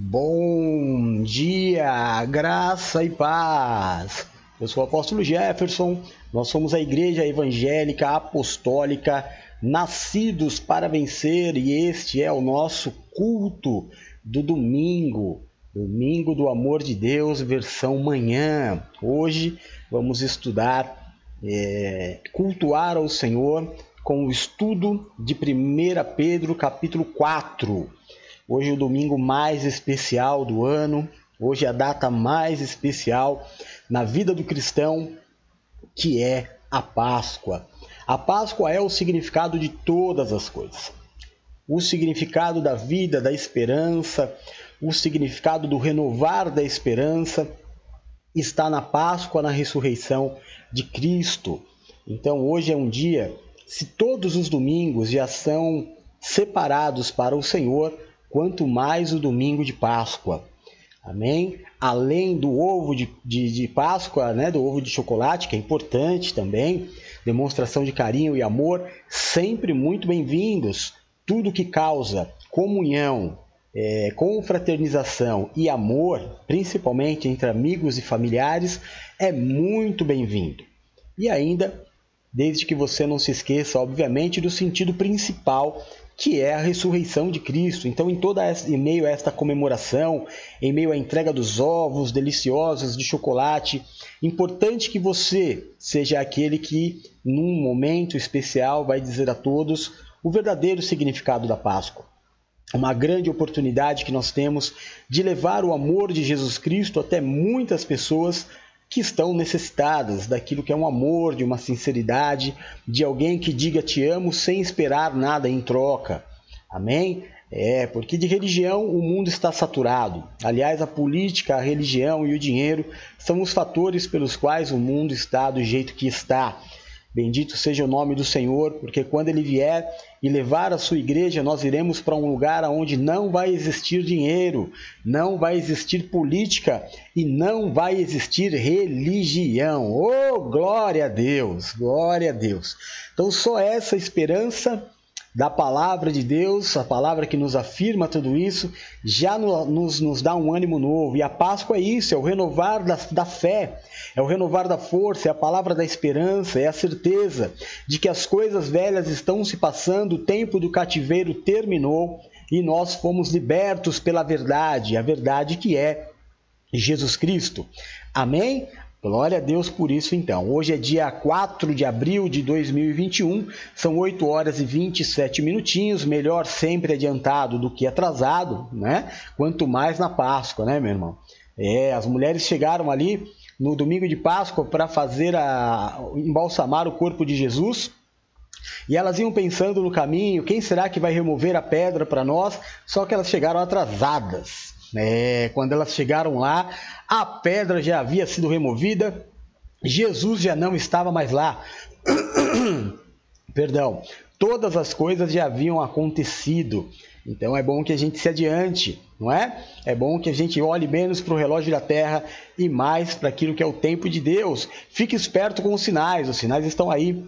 Bom dia, graça e paz. Eu sou o apóstolo Jefferson, nós somos a Igreja Evangélica Apostólica, nascidos para vencer, e este é o nosso culto do domingo, domingo do amor de Deus, versão manhã. Hoje vamos estudar, é, cultuar ao Senhor com o estudo de 1 Pedro, capítulo 4. Hoje é o domingo mais especial do ano, hoje é a data mais especial na vida do cristão, que é a Páscoa. A Páscoa é o significado de todas as coisas. O significado da vida, da esperança, o significado do renovar da esperança está na Páscoa, na ressurreição de Cristo. Então hoje é um dia, se todos os domingos já são separados para o Senhor, quanto mais o domingo de Páscoa. Amém? Além do ovo de, de, de, Páscoa, né, do ovo de chocolate, que é importante também, demonstração de carinho e amor, sempre muito bem-vindos. Tudo que causa comunhão, é, confraternização e amor, principalmente entre amigos e familiares, é muito bem-vindo. E ainda, desde que você não se esqueça, obviamente, do sentido principal que é a ressurreição de Cristo. Então, em toda essa, em meio a esta comemoração, em meio à entrega dos ovos deliciosos de chocolate, importante que você seja aquele que, num momento especial, vai dizer a todos o verdadeiro significado da Páscoa. Uma grande oportunidade que nós temos de levar o amor de Jesus Cristo até muitas pessoas que estão necessitadas daquilo que é um amor, de uma sinceridade, de alguém que diga te amo sem esperar nada em troca. Amém? É, porque de religião o mundo está saturado. Aliás, a política, a religião e o dinheiro são os fatores pelos quais o mundo está do jeito que está. Bendito seja o nome do Senhor, porque quando ele vier e levar a sua igreja, nós iremos para um lugar onde não vai existir dinheiro, não vai existir política e não vai existir religião. Oh, glória a Deus, glória a Deus. Então, só essa esperança da palavra de Deus, a palavra que nos afirma tudo isso, já nos, nos dá um ânimo novo. E a Páscoa é isso, é o renovar da, da fé, é o renovar da força, é a palavra da esperança, é a certeza de que as coisas velhas estão se passando, o tempo do cativeiro terminou e nós fomos libertos pela verdade, a verdade que é Jesus Cristo. Amém? Glória a Deus por isso então. Hoje é dia 4 de abril de 2021, são 8 horas e 27 minutinhos, melhor sempre adiantado do que atrasado, né? Quanto mais na Páscoa, né, meu irmão? É, as mulheres chegaram ali no domingo de Páscoa para fazer a embalsamar o corpo de Jesus. E elas iam pensando no caminho, quem será que vai remover a pedra para nós? Só que elas chegaram atrasadas. É, quando elas chegaram lá, a pedra já havia sido removida, Jesus já não estava mais lá. Perdão, todas as coisas já haviam acontecido. Então é bom que a gente se adiante, não é? É bom que a gente olhe menos para o relógio da terra e mais para aquilo que é o tempo de Deus. Fique esperto com os sinais, os sinais estão aí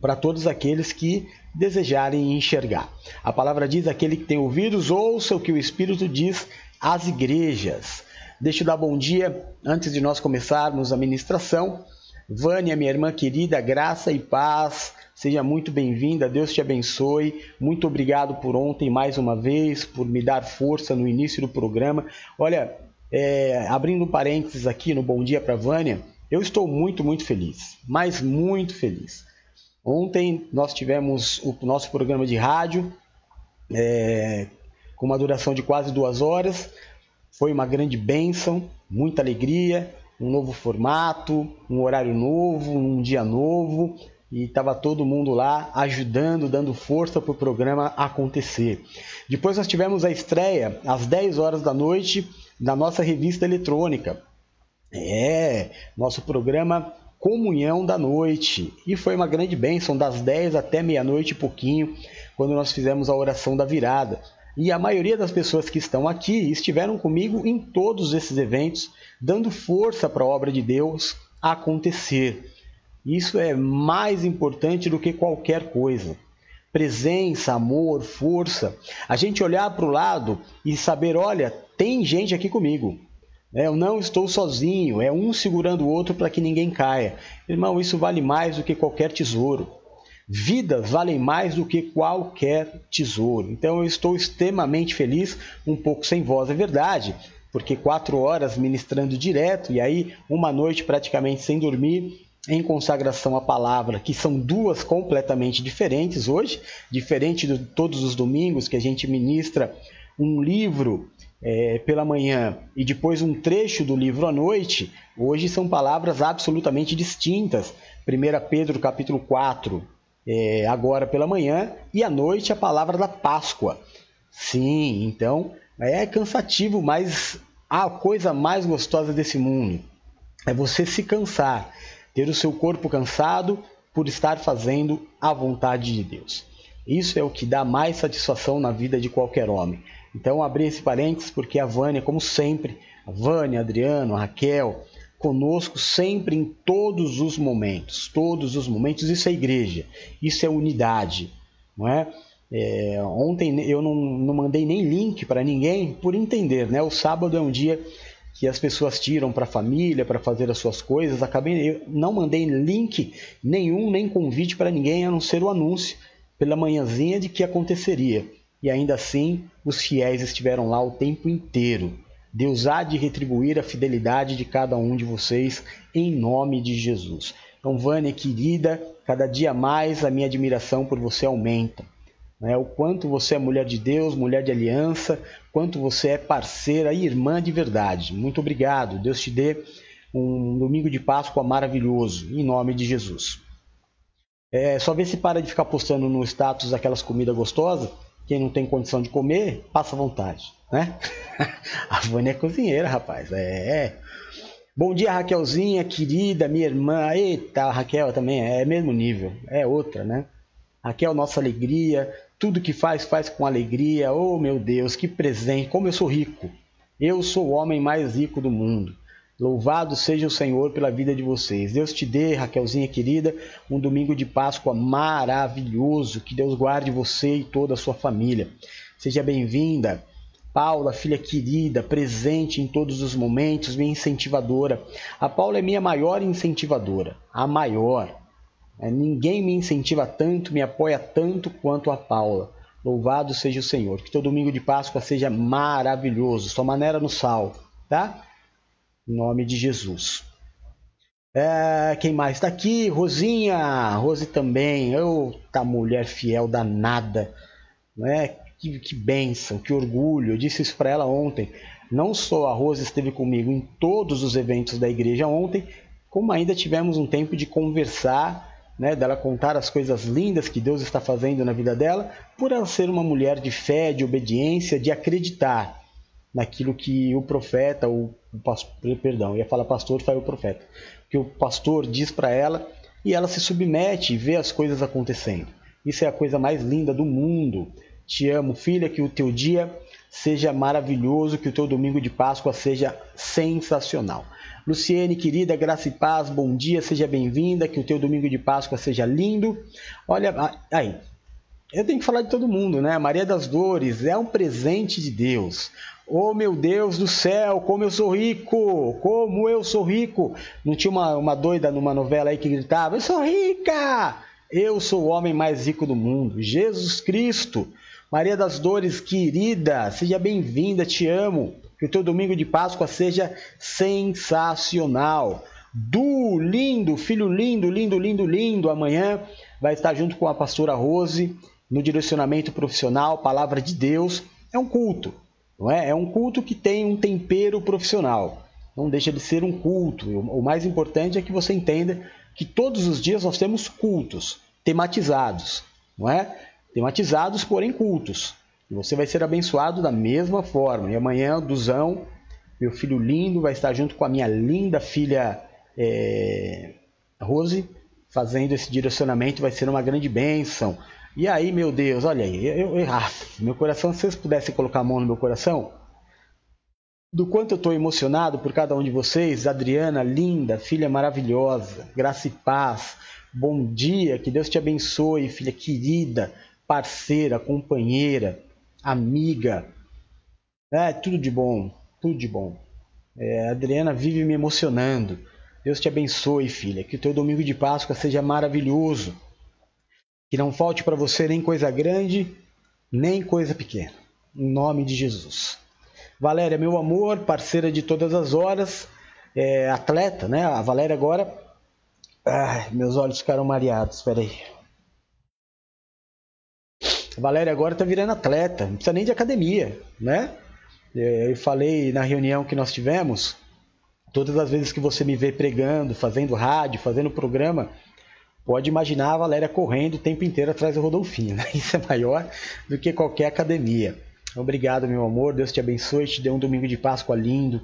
para todos aqueles que desejarem enxergar. A palavra diz: aquele que tem ouvidos, ouça o que o Espírito diz às igrejas. Deixa eu dar bom dia antes de nós começarmos a ministração. Vânia, minha irmã querida, graça e paz. Seja muito bem-vinda, Deus te abençoe. Muito obrigado por ontem mais uma vez, por me dar força no início do programa. Olha, é, abrindo um parênteses aqui no Bom Dia para Vânia, eu estou muito, muito feliz, mas muito feliz. Ontem nós tivemos o nosso programa de rádio, é, com uma duração de quase duas horas. Foi uma grande bênção, muita alegria, um novo formato, um horário novo, um dia novo, e estava todo mundo lá ajudando, dando força para o programa acontecer. Depois nós tivemos a estreia às 10 horas da noite da nossa revista eletrônica. É, nosso programa Comunhão da Noite. E foi uma grande bênção, das 10 até meia-noite e pouquinho, quando nós fizemos a oração da virada. E a maioria das pessoas que estão aqui estiveram comigo em todos esses eventos, dando força para a obra de Deus acontecer. Isso é mais importante do que qualquer coisa. presença, amor, força. A gente olhar para o lado e saber, olha, tem gente aqui comigo. É, eu não estou sozinho, é um segurando o outro para que ninguém caia. Irmão, isso vale mais do que qualquer tesouro. Vidas valem mais do que qualquer tesouro. Então eu estou extremamente feliz, um pouco sem voz, é verdade, porque quatro horas ministrando direto e aí uma noite praticamente sem dormir em consagração à palavra, que são duas completamente diferentes hoje, diferente de todos os domingos que a gente ministra um livro é, pela manhã e depois um trecho do livro à noite, hoje são palavras absolutamente distintas. 1 Pedro capítulo 4, é, agora pela manhã e à noite a palavra da Páscoa. Sim, então é cansativo, mas a coisa mais gostosa desse mundo é você se cansar, ter o seu corpo cansado por estar fazendo a vontade de Deus. Isso é o que dá mais satisfação na vida de qualquer homem. Então, abri esse parênteses porque a Vânia, como sempre, a Vânia, Adriano, a Raquel, conosco sempre em todos os momentos, todos os momentos. Isso é igreja, isso é unidade, não é? é ontem eu não, não mandei nem link para ninguém por entender, né? O sábado é um dia que as pessoas tiram para a família, para fazer as suas coisas. Acabei, eu não mandei link nenhum, nem convite para ninguém, a não ser o anúncio pela manhãzinha de que aconteceria. E ainda assim, os fiéis estiveram lá o tempo inteiro. Deus há de retribuir a fidelidade de cada um de vocês em nome de Jesus. Então, Vânia, querida, cada dia mais a minha admiração por você aumenta. Né? O quanto você é mulher de Deus, mulher de aliança, quanto você é parceira e irmã de verdade. Muito obrigado. Deus te dê um domingo de Páscoa maravilhoso, em nome de Jesus. É, só ver se para de ficar postando no status aquelas comidas gostosas. Quem não tem condição de comer, passa vontade né? A Vânia é cozinheira, rapaz. É. Bom dia, Raquelzinha, querida, minha irmã. Eita, a Raquel também é mesmo nível, é outra, né? Raquel, nossa alegria, tudo que faz, faz com alegria. Oh, meu Deus, que presente, como eu sou rico. Eu sou o homem mais rico do mundo. Louvado seja o Senhor pela vida de vocês. Deus te dê, Raquelzinha querida, um domingo de Páscoa maravilhoso. Que Deus guarde você e toda a sua família. Seja bem-vinda. Paula, filha querida, presente em todos os momentos, minha incentivadora. A Paula é minha maior incentivadora, a maior. É, ninguém me incentiva tanto, me apoia tanto quanto a Paula. Louvado seja o Senhor. Que teu domingo de Páscoa seja maravilhoso. Sua maneira no sal, tá? Em nome de Jesus. É, quem mais está aqui? Rosinha. Rose também. Eu, tá mulher fiel danada. Né? que, que bênção, que orgulho. Eu disse isso para ela ontem. Não só a Rosa esteve comigo em todos os eventos da igreja ontem, como ainda tivemos um tempo de conversar, né, dela contar as coisas lindas que Deus está fazendo na vida dela, por ela ser uma mulher de fé, de obediência, de acreditar naquilo que o profeta, o, o pastor, perdão, ia falar pastor, foi o profeta, que o pastor diz para ela e ela se submete e vê as coisas acontecendo. Isso é a coisa mais linda do mundo. Te amo, filha, que o teu dia seja maravilhoso, que o teu domingo de Páscoa seja sensacional. Luciene, querida, graça e paz, bom dia, seja bem-vinda, que o teu domingo de Páscoa seja lindo. Olha, aí, eu tenho que falar de todo mundo, né? Maria das Dores é um presente de Deus. Oh meu Deus do céu, como eu sou rico! Como eu sou rico! Não tinha uma, uma doida numa novela aí que gritava: Eu sou rica! Eu sou o homem mais rico do mundo, Jesus Cristo. Maria das Dores, querida, seja bem-vinda, te amo. Que o teu domingo de Páscoa seja sensacional. Du, lindo, filho lindo, lindo, lindo, lindo. Amanhã vai estar junto com a pastora Rose no direcionamento profissional, palavra de Deus. É um culto, não é? É um culto que tem um tempero profissional. Não deixa de ser um culto. O mais importante é que você entenda que todos os dias nós temos cultos tematizados, não é? tematizados, porém cultos. E você vai ser abençoado da mesma forma. E amanhã, Duzão, meu filho lindo, vai estar junto com a minha linda filha é, Rose, fazendo esse direcionamento. Vai ser uma grande bênção. E aí, meu Deus, olha aí, eu, eu, ah, meu coração, se vocês pudessem colocar a mão no meu coração, do quanto eu estou emocionado por cada um de vocês, Adriana, linda, filha maravilhosa, graça e paz, bom dia, que Deus te abençoe, filha querida, parceira, companheira, amiga. É tudo de bom, tudo de bom. É, Adriana vive me emocionando. Deus te abençoe, filha. Que o teu domingo de Páscoa seja maravilhoso. Que não falte para você nem coisa grande, nem coisa pequena. Em nome de Jesus. Valéria, meu amor, parceira de todas as horas, é, atleta, né? A Valéria agora. Ai, meus olhos ficaram mareados, peraí. A Valéria agora tá virando atleta, não precisa nem de academia, né? É, eu falei na reunião que nós tivemos, todas as vezes que você me vê pregando, fazendo rádio, fazendo programa, pode imaginar a Valéria correndo o tempo inteiro atrás do Rodolfinho. Né? Isso é maior do que qualquer academia. Obrigado, meu amor. Deus te abençoe, te dê um domingo de Páscoa lindo,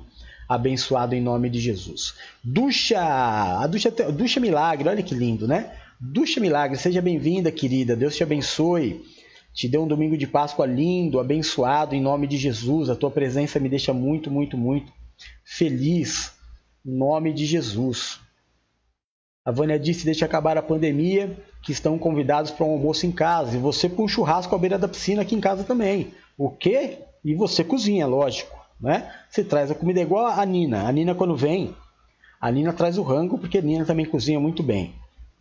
abençoado em nome de Jesus. Ducha, a Ducha, Ducha Milagre, olha que lindo, né? Ducha Milagre, seja bem-vinda, querida. Deus te abençoe. Te dê um domingo de Páscoa lindo, abençoado em nome de Jesus. A tua presença me deixa muito, muito, muito feliz. Em nome de Jesus. A Vânia disse: deixa acabar a pandemia, que estão convidados para um almoço em casa. E você para um churrasco à beira da piscina aqui em casa também. O quê? E você cozinha, lógico. Né? Você traz a comida igual a Nina. A Nina, quando vem, a Nina traz o rango, porque a Nina também cozinha muito bem.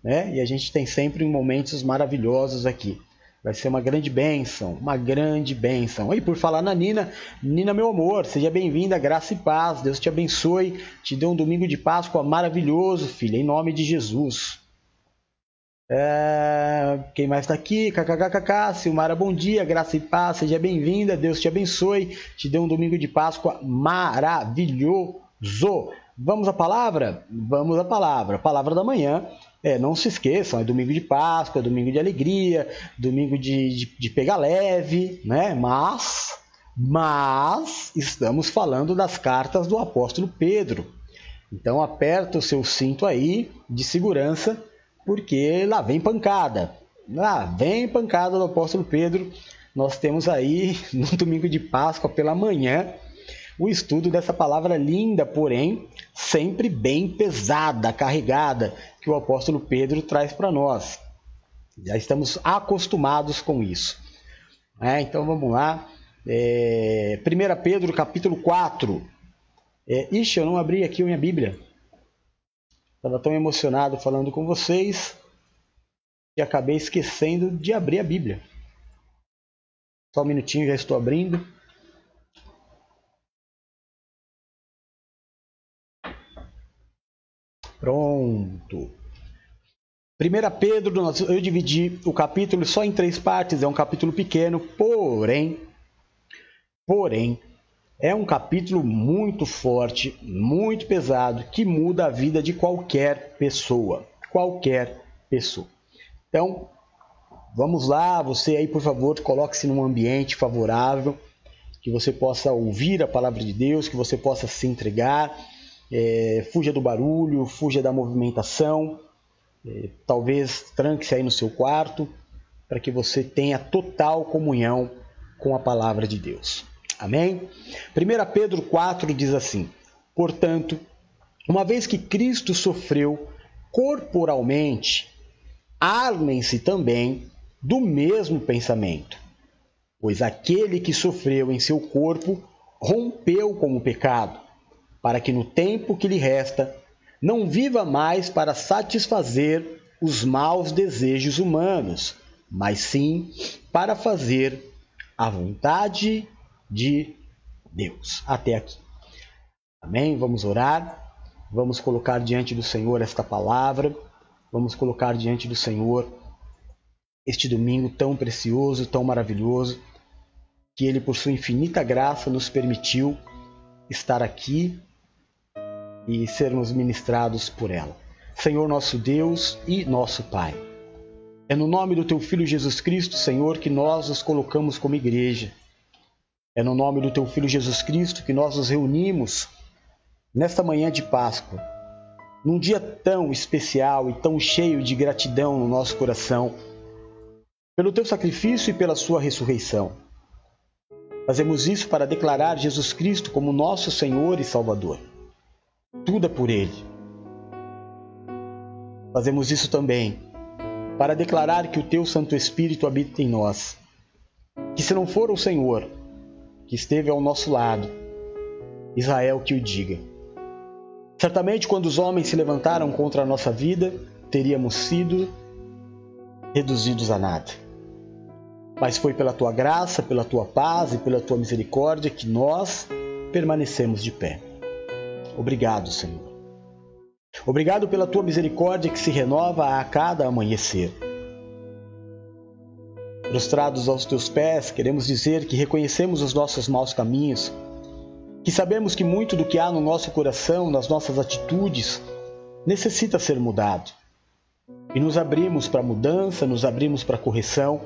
Né? E a gente tem sempre momentos maravilhosos aqui. Vai ser uma grande bênção, uma grande bênção. E por falar na Nina, Nina, meu amor, seja bem-vinda, graça e paz. Deus te abençoe, te dê um domingo de Páscoa maravilhoso, filha, em nome de Jesus. É... Quem mais está aqui? KKKKK, Silmara, bom dia, graça e paz, seja bem-vinda, Deus te abençoe, te dê um domingo de Páscoa maravilhoso. Vamos à palavra? Vamos à palavra. Palavra da manhã é, não se esqueçam, é domingo de Páscoa, é domingo de alegria, domingo de, de, de pegar leve, né? Mas, mas estamos falando das cartas do apóstolo Pedro. Então aperta o seu cinto aí de segurança, porque lá vem pancada. Lá vem pancada do apóstolo Pedro. Nós temos aí no domingo de Páscoa pela manhã o estudo dessa palavra linda, porém sempre bem pesada, carregada, o apóstolo Pedro traz para nós. Já estamos acostumados com isso. É, então vamos lá. É, 1 Pedro capítulo 4. É, ixi, eu não abri aqui a minha Bíblia. Estava tão emocionado falando com vocês que acabei esquecendo de abrir a Bíblia. Só um minutinho, já estou abrindo. Pronto. 1 Pedro, eu dividi o capítulo só em três partes, é um capítulo pequeno, porém, porém, é um capítulo muito forte, muito pesado, que muda a vida de qualquer pessoa. Qualquer pessoa. Então, vamos lá, você aí, por favor, coloque-se num ambiente favorável, que você possa ouvir a palavra de Deus, que você possa se entregar é, fuja do barulho, fuja da movimentação, talvez tranque-se aí no seu quarto, para que você tenha total comunhão com a palavra de Deus. Amém? 1 Pedro 4 diz assim: Portanto, uma vez que Cristo sofreu corporalmente, armem-se também do mesmo pensamento, pois aquele que sofreu em seu corpo rompeu com o pecado para que no tempo que lhe resta não viva mais para satisfazer os maus desejos humanos, mas sim para fazer a vontade de Deus. Até aqui. Amém? Vamos orar. Vamos colocar diante do Senhor esta palavra. Vamos colocar diante do Senhor este domingo tão precioso, tão maravilhoso, que Ele, por sua infinita graça, nos permitiu estar aqui e sermos ministrados por ela. Senhor nosso Deus e nosso Pai. É no nome do Teu Filho Jesus Cristo, Senhor, que nós nos colocamos como igreja. É no nome do Teu Filho Jesus Cristo que nós nos reunimos nesta manhã de Páscoa, num dia tão especial e tão cheio de gratidão no nosso coração, pelo Teu sacrifício e pela Sua ressurreição. Fazemos isso para declarar Jesus Cristo como nosso Senhor e Salvador. Tudo é por Ele. Fazemos isso também para declarar que o teu Santo Espírito habita em nós. Que se não for o Senhor que esteve ao nosso lado, Israel que o diga. Certamente, quando os homens se levantaram contra a nossa vida, teríamos sido reduzidos a nada. Mas foi pela tua graça, pela tua paz e pela tua misericórdia que nós permanecemos de pé. Obrigado, Senhor. Obrigado pela tua misericórdia que se renova a cada amanhecer. Prostrados aos teus pés, queremos dizer que reconhecemos os nossos maus caminhos, que sabemos que muito do que há no nosso coração, nas nossas atitudes, necessita ser mudado. E nos abrimos para a mudança, nos abrimos para a correção.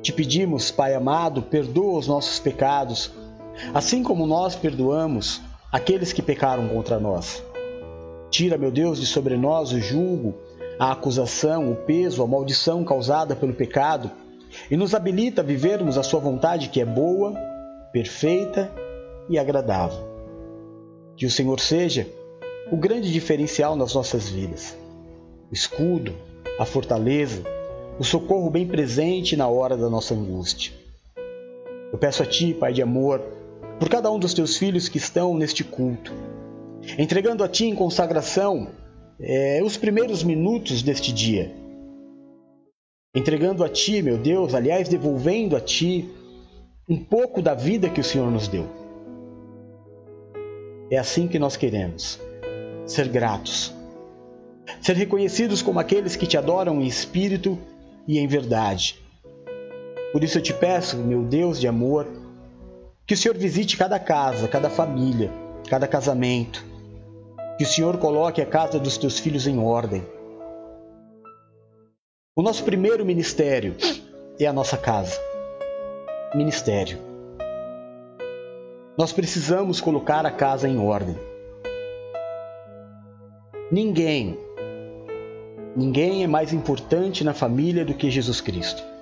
Te pedimos, Pai amado, perdoa os nossos pecados, assim como nós perdoamos aqueles que pecaram contra nós. Tira, meu Deus, de sobre nós o julgo, a acusação, o peso, a maldição causada pelo pecado e nos habilita a vivermos a Sua vontade que é boa, perfeita e agradável. Que o Senhor seja o grande diferencial nas nossas vidas, o escudo, a fortaleza, o socorro bem presente na hora da nossa angústia. Eu peço a Ti, Pai de amor, por cada um dos Teus filhos que estão neste culto, entregando a Ti em consagração é, os primeiros minutos deste dia. Entregando a Ti, meu Deus, aliás, devolvendo a Ti um pouco da vida que o Senhor nos deu. É assim que nós queremos: ser gratos, ser reconhecidos como aqueles que te adoram em espírito e em verdade. Por isso eu te peço, meu Deus de amor, que o Senhor visite cada casa, cada família, cada casamento, que o Senhor coloque a casa dos teus filhos em ordem. O nosso primeiro ministério é a nossa casa. Ministério. Nós precisamos colocar a casa em ordem. Ninguém, ninguém é mais importante na família do que Jesus Cristo.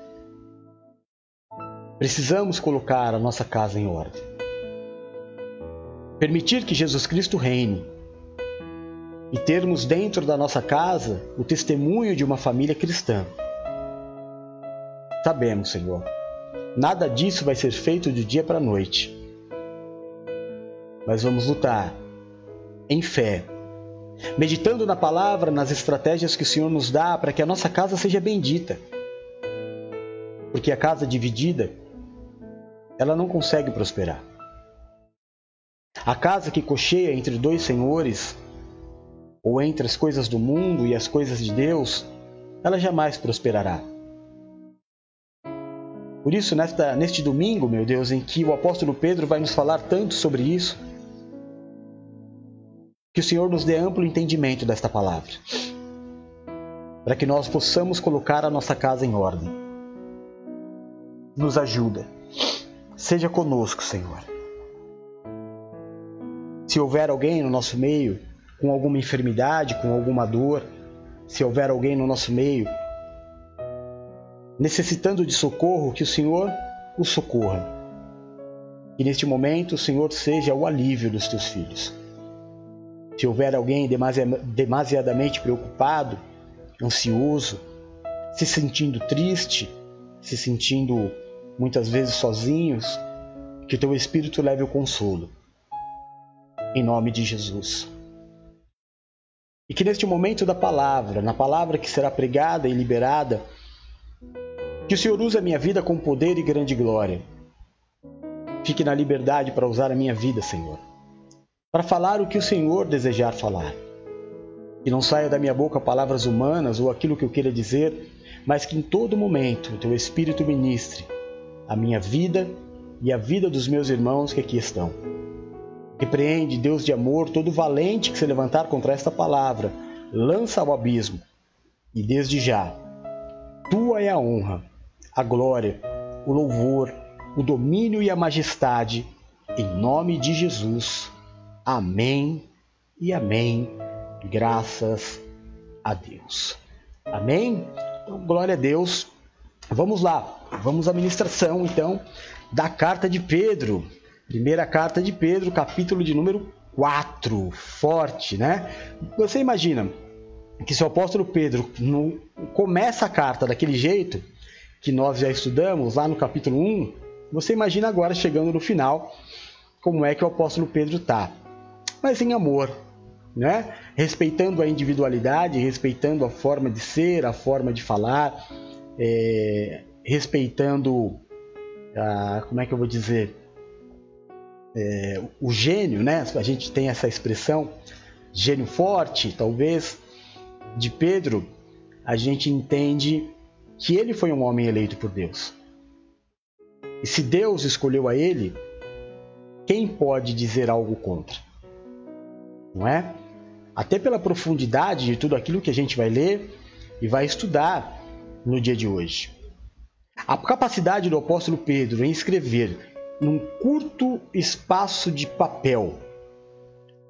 Precisamos colocar a nossa casa em ordem. Permitir que Jesus Cristo reine e termos dentro da nossa casa o testemunho de uma família cristã. Sabemos, Senhor, nada disso vai ser feito de dia para noite. Mas vamos lutar em fé, meditando na palavra, nas estratégias que o Senhor nos dá para que a nossa casa seja bendita. Porque a casa dividida, ela não consegue prosperar. A casa que cocheia entre dois senhores ou entre as coisas do mundo e as coisas de Deus, ela jamais prosperará. Por isso, nesta, neste domingo, meu Deus, em que o apóstolo Pedro vai nos falar tanto sobre isso, que o Senhor nos dê amplo entendimento desta palavra, para que nós possamos colocar a nossa casa em ordem. Nos ajuda. Seja conosco, Senhor. Se houver alguém no nosso meio com alguma enfermidade, com alguma dor, se houver alguém no nosso meio necessitando de socorro, que o Senhor o socorra. Que neste momento o Senhor seja o alívio dos teus filhos. Se houver alguém demasiadamente preocupado, ansioso, se sentindo triste, se sentindo muitas vezes sozinhos, que teu Espírito leve o consolo. Em nome de Jesus. E que neste momento da palavra, na palavra que será pregada e liberada, que o Senhor use a minha vida com poder e grande glória. Fique na liberdade para usar a minha vida, Senhor, para falar o que o Senhor desejar falar. Que não saia da minha boca palavras humanas ou aquilo que eu queira dizer, mas que em todo momento o teu Espírito ministre a minha vida e a vida dos meus irmãos que aqui estão. Repreende, Deus de amor, todo valente que se levantar contra esta palavra, lança ao abismo. E desde já, tua é a honra, a glória, o louvor, o domínio e a majestade, em nome de Jesus. Amém e amém. Graças a Deus. Amém? Então, glória a Deus. Vamos lá, vamos à ministração então da carta de Pedro. Primeira carta de Pedro, capítulo de número 4. Forte, né? Você imagina, que se o apóstolo Pedro não começa a carta daquele jeito que nós já estudamos lá no capítulo 1, você imagina agora chegando no final como é que o apóstolo Pedro está. Mas em amor, né? respeitando a individualidade, respeitando a forma de ser, a forma de falar, é, respeitando, a, como é que eu vou dizer, é, o gênio, né? A gente tem essa expressão, gênio forte, talvez, de Pedro, a gente entende que ele foi um homem eleito por Deus. E se Deus escolheu a ele, quem pode dizer algo contra? Não é? Até pela profundidade de tudo aquilo que a gente vai ler e vai estudar no dia de hoje. A capacidade do apóstolo Pedro em escrever num curto espaço de papel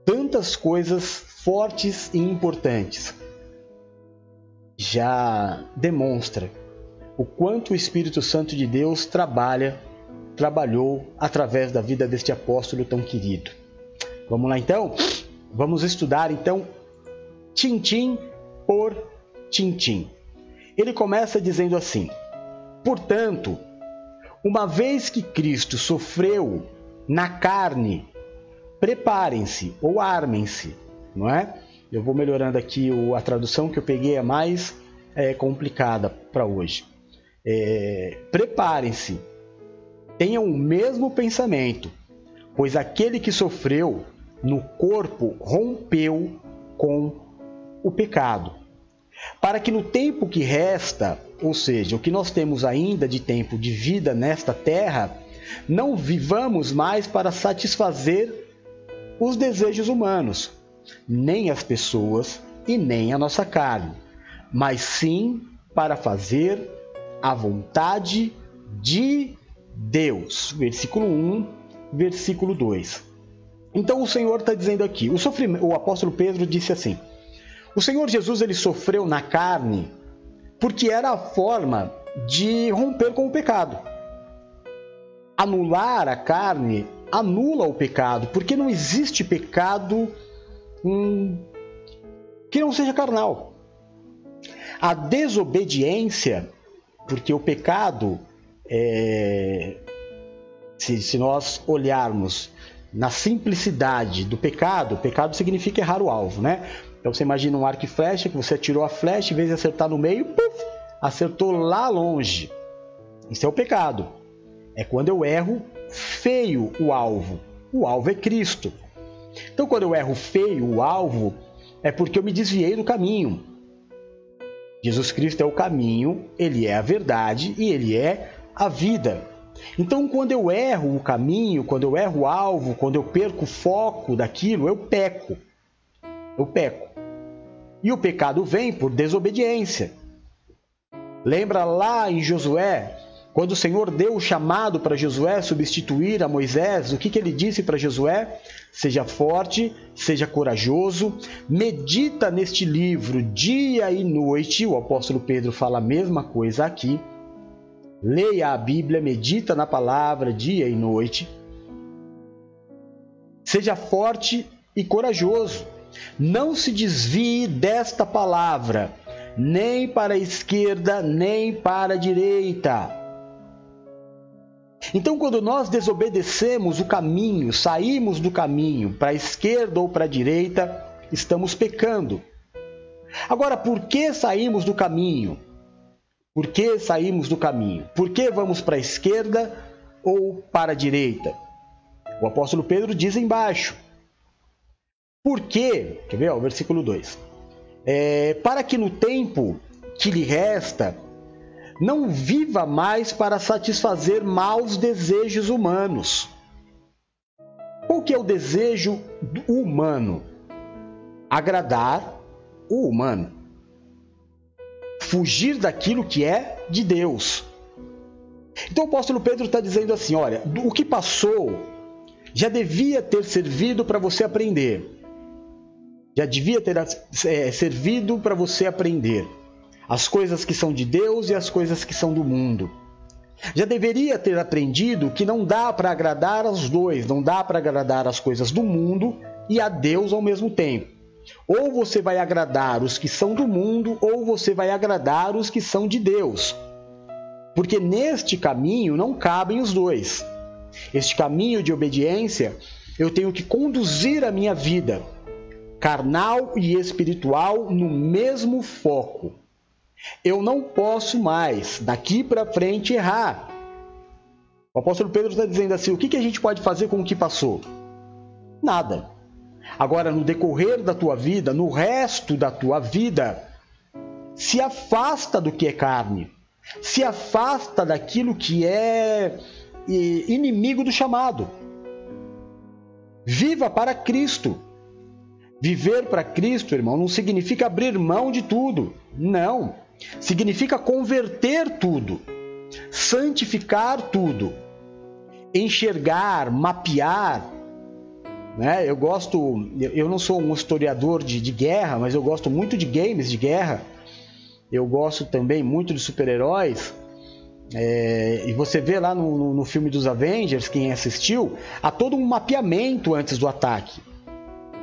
tantas coisas fortes e importantes já demonstra o quanto o Espírito Santo de Deus trabalha, trabalhou através da vida deste apóstolo tão querido. Vamos lá então? Vamos estudar então tintim por tintim. Ele começa dizendo assim: Portanto, uma vez que Cristo sofreu na carne, preparem-se ou armem-se, não é? Eu vou melhorando aqui a tradução que eu peguei é mais é, complicada para hoje. É, Preparem-se, tenham o mesmo pensamento, pois aquele que sofreu no corpo rompeu com o pecado, para que no tempo que resta ou seja, o que nós temos ainda de tempo de vida nesta terra, não vivamos mais para satisfazer os desejos humanos, nem as pessoas e nem a nossa carne, mas sim para fazer a vontade de Deus. Versículo 1, versículo 2. Então o Senhor está dizendo aqui, o, o apóstolo Pedro disse assim: o Senhor Jesus ele sofreu na carne porque era a forma de romper com o pecado. Anular a carne anula o pecado, porque não existe pecado hum, que não seja carnal. A desobediência, porque o pecado, é, se, se nós olharmos na simplicidade do pecado, pecado significa errar o alvo, né? Então você imagina um arco e flecha que você atirou a flecha, em vez de acertar no meio, puff, acertou lá longe. Isso é o pecado. É quando eu erro feio o alvo. O alvo é Cristo. Então quando eu erro feio o alvo, é porque eu me desviei do caminho. Jesus Cristo é o caminho, ele é a verdade e ele é a vida. Então, quando eu erro o caminho, quando eu erro o alvo, quando eu perco o foco daquilo, eu peco. Eu peco. E o pecado vem por desobediência. Lembra lá em Josué, quando o Senhor deu o chamado para Josué substituir a Moisés, o que, que ele disse para Josué? Seja forte, seja corajoso, medita neste livro dia e noite. O apóstolo Pedro fala a mesma coisa aqui. Leia a Bíblia, medita na palavra dia e noite. Seja forte e corajoso. Não se desvie desta palavra, nem para a esquerda, nem para a direita. Então, quando nós desobedecemos o caminho, saímos do caminho para a esquerda ou para a direita, estamos pecando. Agora, por que saímos do caminho? Por que saímos do caminho? Por que vamos para a esquerda ou para a direita? O apóstolo Pedro diz embaixo: porque, quer ver, ó, o versículo 2: é, Para que no tempo que lhe resta, não viva mais para satisfazer maus desejos humanos. Qual que é o desejo humano? Agradar o humano. Fugir daquilo que é de Deus. Então o apóstolo Pedro está dizendo assim: olha, o que passou já devia ter servido para você aprender já devia ter é, servido para você aprender as coisas que são de Deus e as coisas que são do mundo. Já deveria ter aprendido que não dá para agradar aos dois, não dá para agradar as coisas do mundo e a Deus ao mesmo tempo. Ou você vai agradar os que são do mundo, ou você vai agradar os que são de Deus. Porque neste caminho não cabem os dois. Este caminho de obediência, eu tenho que conduzir a minha vida, carnal e espiritual, no mesmo foco. Eu não posso mais, daqui para frente, errar. O apóstolo Pedro está dizendo assim: o que, que a gente pode fazer com o que passou? Nada. Agora, no decorrer da tua vida, no resto da tua vida, se afasta do que é carne, se afasta daquilo que é inimigo do chamado. Viva para Cristo. Viver para Cristo, irmão, não significa abrir mão de tudo. Não. Significa converter tudo, santificar tudo, enxergar, mapear, né? Eu gosto, eu não sou um historiador de, de guerra, mas eu gosto muito de games de guerra. Eu gosto também muito de super-heróis. É, e você vê lá no, no, no, filme dos Avengers, quem assistiu, há todo um mapeamento antes do ataque.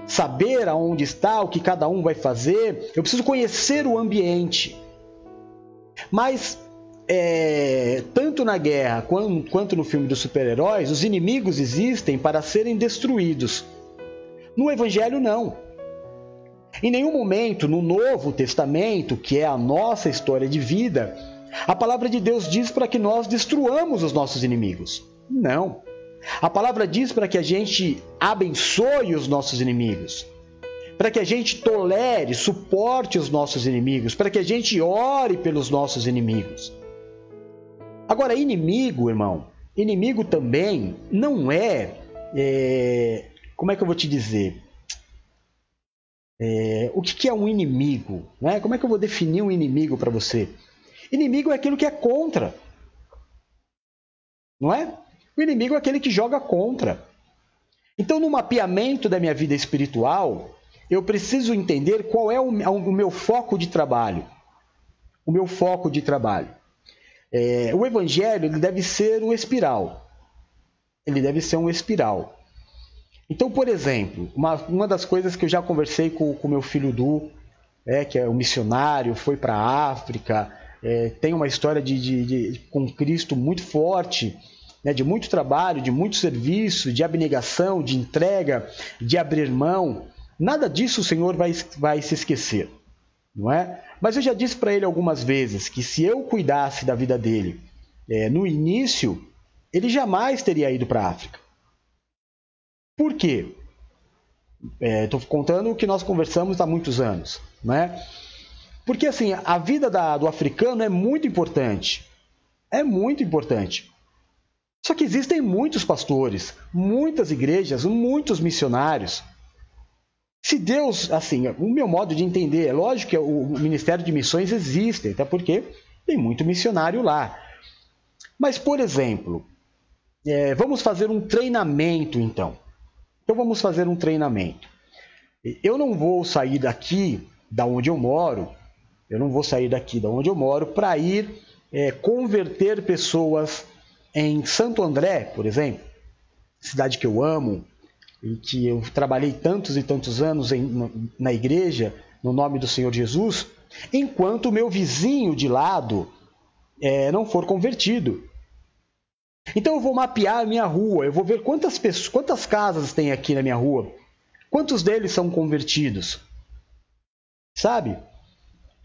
Saber aonde está, o que cada um vai fazer. Eu preciso conhecer o ambiente. Mas, é, tanto na guerra quanto, no filme dos super-heróis, os inimigos existem para serem destruídos. No Evangelho, não. Em nenhum momento no Novo Testamento, que é a nossa história de vida, a palavra de Deus diz para que nós destruamos os nossos inimigos. Não. A palavra diz para que a gente abençoe os nossos inimigos, para que a gente tolere, suporte os nossos inimigos, para que a gente ore pelos nossos inimigos. Agora, inimigo, irmão, inimigo também não é, é como é que eu vou te dizer? É, o que, é um inimigo? Né? Como é que eu vou definir um inimigo para você? Inimigo é aquilo que é contra. Não é? O inimigo é aquele que joga contra. Então, no mapeamento da minha vida espiritual, eu preciso entender qual é o, meu foco de trabalho. O meu foco de trabalho. É, o evangelho ele deve ser um espiral. Ele deve ser um espiral. Então, por exemplo, uma, uma das coisas que eu já conversei com o meu filho Du, é, que é um missionário, foi para a África, é, tem uma história de, de, de, com Cristo muito forte, né, de muito trabalho, de muito serviço, de abnegação, de entrega, de abrir mão. Nada disso o Senhor vai, vai se esquecer, não é? Mas eu já disse para ele algumas vezes que se eu cuidasse da vida dele é, no início, ele jamais teria ido para a África. Por quê? Estou é, contando o que nós conversamos há muitos anos, né? Porque assim, a vida da, do africano é muito importante. É muito importante. Só que existem muitos pastores, muitas igrejas, muitos missionários. Se Deus, assim, o meu modo de entender, é lógico que o Ministério de Missões existe, até porque tem muito missionário lá. Mas, por exemplo, é, vamos fazer um treinamento então. Então vamos fazer um treinamento. Eu não vou sair daqui, da onde eu moro, eu não vou sair daqui, da onde eu moro, para ir é, converter pessoas em Santo André, por exemplo, cidade que eu amo e que eu trabalhei tantos e tantos anos em, na igreja, no nome do Senhor Jesus, enquanto o meu vizinho de lado é, não for convertido. Então eu vou mapear a minha rua, eu vou ver quantas pessoas, quantas casas tem aqui na minha rua, quantos deles são convertidos, sabe?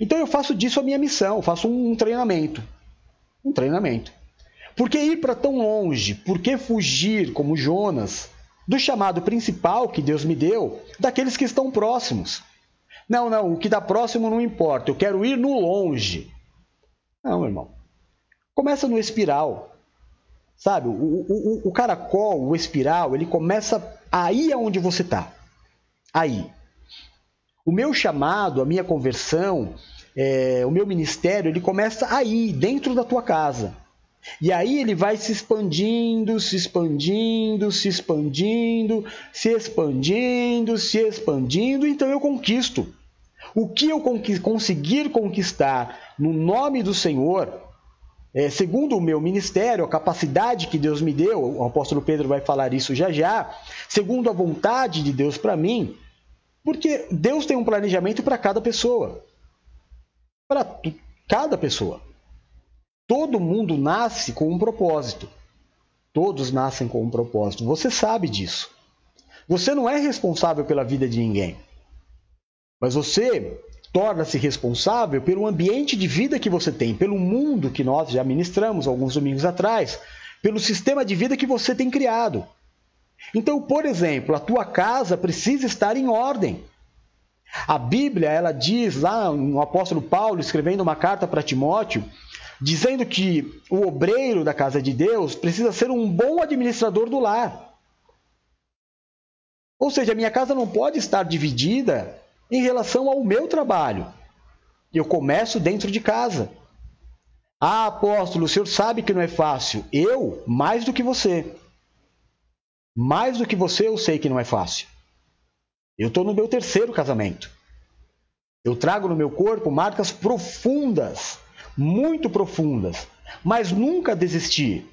Então eu faço disso a minha missão, faço um treinamento, um treinamento. Por que ir para tão longe? Por que fugir, como Jonas, do chamado principal que Deus me deu, daqueles que estão próximos? Não, não, o que dá próximo não importa, eu quero ir no longe. Não, irmão. Começa no espiral. Sabe, o, o, o caracol, o espiral, ele começa aí aonde você está. Aí. O meu chamado, a minha conversão, é, o meu ministério, ele começa aí, dentro da tua casa. E aí ele vai se expandindo, se expandindo, se expandindo, se expandindo, se expandindo, então eu conquisto. O que eu conseguir conquistar no nome do Senhor, é, segundo o meu ministério, a capacidade que Deus me deu, o apóstolo Pedro vai falar isso já já, segundo a vontade de Deus para mim, Porque Deus tem um planejamento para cada pessoa. Para cada pessoa. Todo mundo nasce com um propósito. Todos nascem com um propósito. Você sabe disso. Você não é responsável pela vida de ninguém. Mas você torna-se responsável pelo ambiente de vida que você tem, pelo mundo que nós já ministramos alguns domingos atrás, pelo sistema de vida que você tem criado. Então, por exemplo, a tua casa precisa estar em ordem. A Bíblia, ela diz lá no apóstolo Paulo escrevendo uma carta para Timóteo, dizendo que o obreiro da casa de Deus precisa ser um bom administrador do lar. Ou seja, minha casa não pode estar dividida em relação ao meu trabalho. Eu começo dentro de casa. Ah, apóstolo, o senhor sabe que não é fácil. Eu, mais do que você. Mais do que você, eu sei que não é fácil. Eu estou no meu terceiro casamento. Eu trago no meu corpo marcas profundas, muito profundas, mas nunca desisti.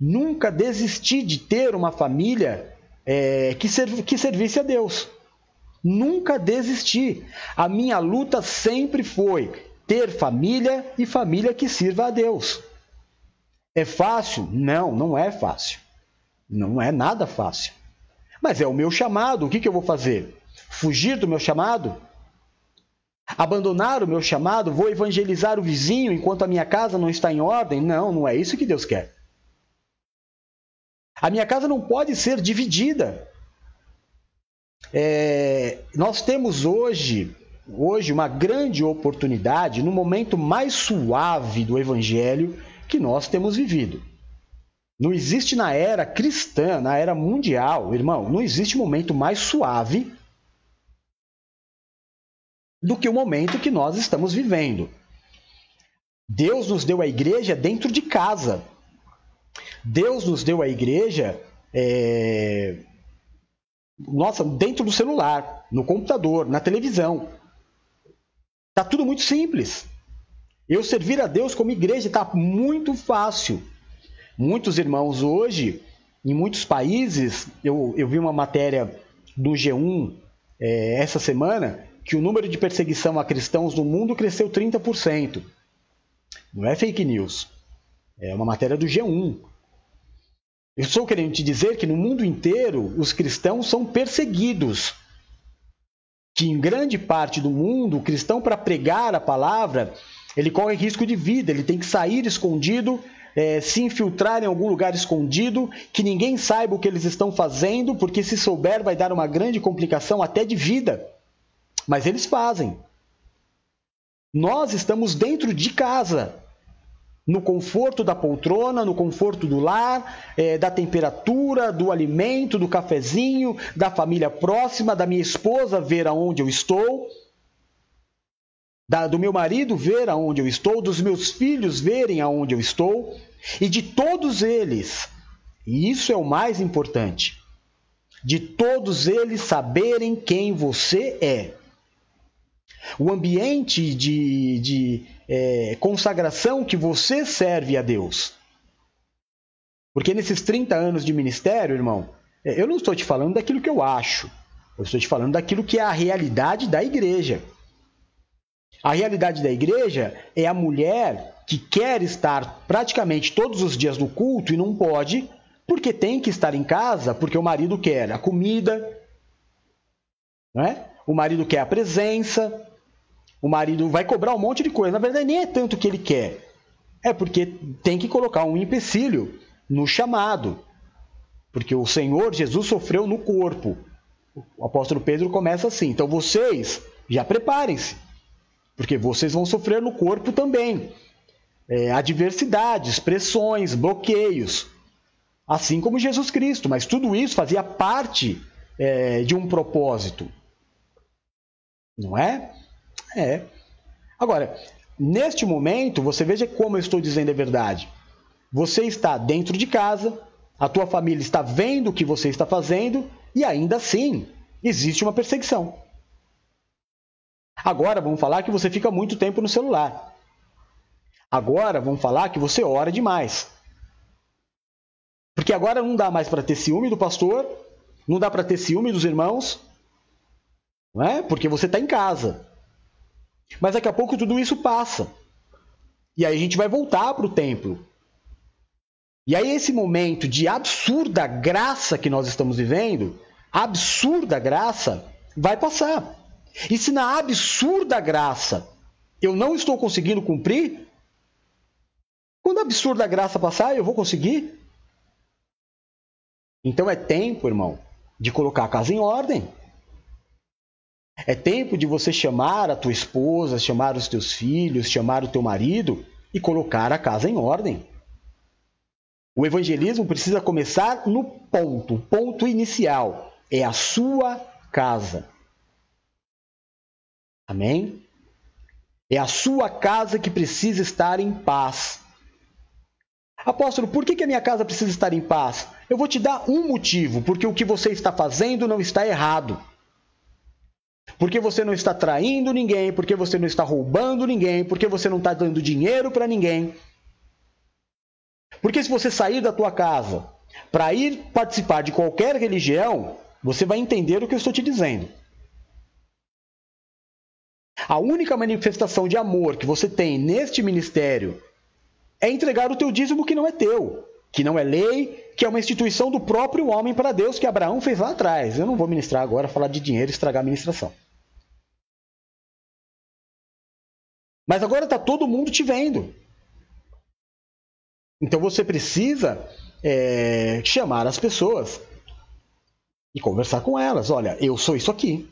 Nunca desisti de ter uma família é, que, serv que servisse a Deus. Nunca desisti. A minha luta sempre foi ter família e família que sirva a Deus. É fácil? Não, não é fácil. Não é nada fácil. Mas é o meu chamado. O que, que eu vou fazer? Fugir do meu chamado? Abandonar o meu chamado? Vou evangelizar o vizinho enquanto a minha casa não está em ordem? Não, não é isso que Deus quer. A minha casa não pode ser dividida. É, nós temos hoje, hoje uma grande oportunidade no momento mais suave do Evangelho que nós temos vivido. Não existe na era cristã, na era mundial, irmão, não existe momento mais suave do que o momento que nós estamos vivendo. Deus nos deu a igreja dentro de casa. Deus nos deu a igreja é, nossa, dentro do celular, no computador, na televisão. Tá tudo muito simples. Eu servir a Deus como igreja está muito fácil. Muitos irmãos hoje, em muitos países, eu, eu vi uma matéria do G1 é, essa semana, que o número de perseguição a cristãos no mundo cresceu 30%. Não é fake news. É uma matéria do G1. Eu estou querendo te dizer que no mundo inteiro os cristãos são perseguidos. Que em grande parte do mundo, o cristão, para pregar a palavra, ele corre risco de vida, ele tem que sair escondido, é, se infiltrar em algum lugar escondido, que ninguém saiba o que eles estão fazendo, porque se souber vai dar uma grande complicação até de vida. Mas eles fazem. Nós estamos dentro de casa no conforto da poltrona, no conforto do lar, é, da temperatura, do alimento, do cafezinho, da família próxima, da minha esposa ver aonde eu estou, da, do meu marido ver aonde eu estou, dos meus filhos verem aonde eu estou, e de todos eles, e isso é o mais importante, de todos eles saberem quem você é. O ambiente de, de é, consagração que você serve a Deus. Porque nesses 30 anos de ministério, irmão, é, eu não estou te falando daquilo que eu acho. Eu estou te falando daquilo que é a realidade da igreja. A realidade da igreja é a mulher que quer estar praticamente todos os dias no culto e não pode, porque tem que estar em casa, porque o marido quer a comida, não é? o marido quer a presença, o marido vai cobrar um monte de coisa. Na verdade, nem é tanto que ele quer. É porque tem que colocar um empecilho no chamado. Porque o Senhor Jesus sofreu no corpo. O apóstolo Pedro começa assim: então vocês já preparem-se, porque vocês vão sofrer no corpo também. É, adversidades, pressões, bloqueios, assim como Jesus Cristo, mas tudo isso fazia parte é, de um propósito, não é? É. Agora, neste momento, você veja como eu estou dizendo a verdade. Você está dentro de casa, a tua família está vendo o que você está fazendo e ainda assim existe uma perseguição. Agora vamos falar que você fica muito tempo no celular. Agora vamos falar que você ora demais. Porque agora não dá mais para ter ciúme do pastor, não dá para ter ciúme dos irmãos, Não é? Porque você está em casa. Mas daqui a pouco tudo isso passa. E aí a gente vai voltar para o templo. E aí esse momento de absurda graça que nós estamos vivendo, absurda graça, vai passar. E se na absurda graça eu não estou conseguindo cumprir, quando a absurda graça passar, eu vou conseguir? Então é tempo, irmão, de colocar a casa em ordem. É tempo de você chamar a tua esposa, chamar os teus filhos, chamar o teu marido e colocar a casa em ordem. O evangelismo precisa começar no ponto, ponto inicial. É a sua casa. Amém? É a sua casa que precisa estar em paz. Apóstolo, por que, que a minha casa precisa estar em paz? Eu vou te dar um motivo, porque o que você está fazendo não está errado. Porque você não está traindo ninguém, porque você não está roubando ninguém, porque você não está dando dinheiro para ninguém. Porque se você sair da tua casa para ir participar de qualquer religião, você vai entender o que eu estou te dizendo. A única manifestação de amor que você tem neste ministério é entregar o teu dízimo que não é teu, que não é lei, que é uma instituição do próprio homem para Deus que Abraão fez lá atrás. Eu não vou ministrar agora, falar de dinheiro e estragar a ministração. Mas agora está todo mundo te vendo. Então você precisa é, chamar as pessoas e conversar com elas. Olha, eu sou isso aqui.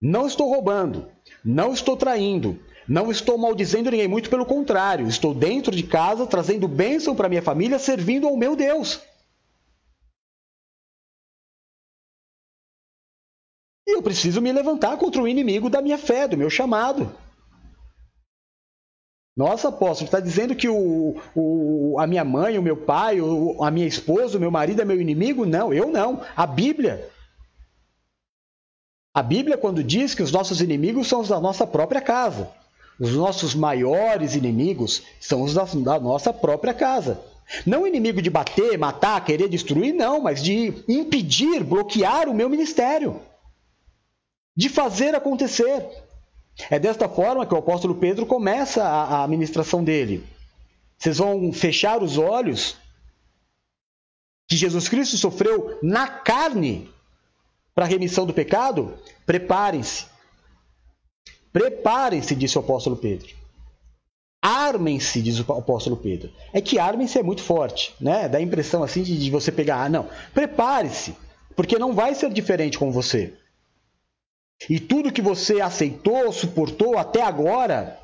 Não estou roubando, não estou traindo, não estou maldizendo ninguém, muito pelo contrário, estou dentro de casa trazendo bênção para minha família, servindo ao meu Deus. E eu preciso me levantar contra o inimigo da minha fé, do meu chamado. Nossa, apóstolo, está dizendo que o, o, a minha mãe, o meu pai, o, a minha esposa, o meu marido é meu inimigo? Não, eu não. A Bíblia a Bíblia, quando diz que os nossos inimigos são os da nossa própria casa, os nossos maiores inimigos são os da, da nossa própria casa. Não inimigo de bater, matar, querer destruir, não, mas de impedir, bloquear o meu ministério, de fazer acontecer. É desta forma que o apóstolo Pedro começa a, a ministração dele. Vocês vão fechar os olhos que Jesus Cristo sofreu na carne para a remissão do pecado, preparem-se. Preparem-se, disse o apóstolo Pedro. Armem-se, diz o apóstolo Pedro. É que armem-se é muito forte, né? Dá a impressão assim de, de você pegar. Ah, não. Prepare-se, porque não vai ser diferente com você. E tudo que você aceitou, suportou até agora,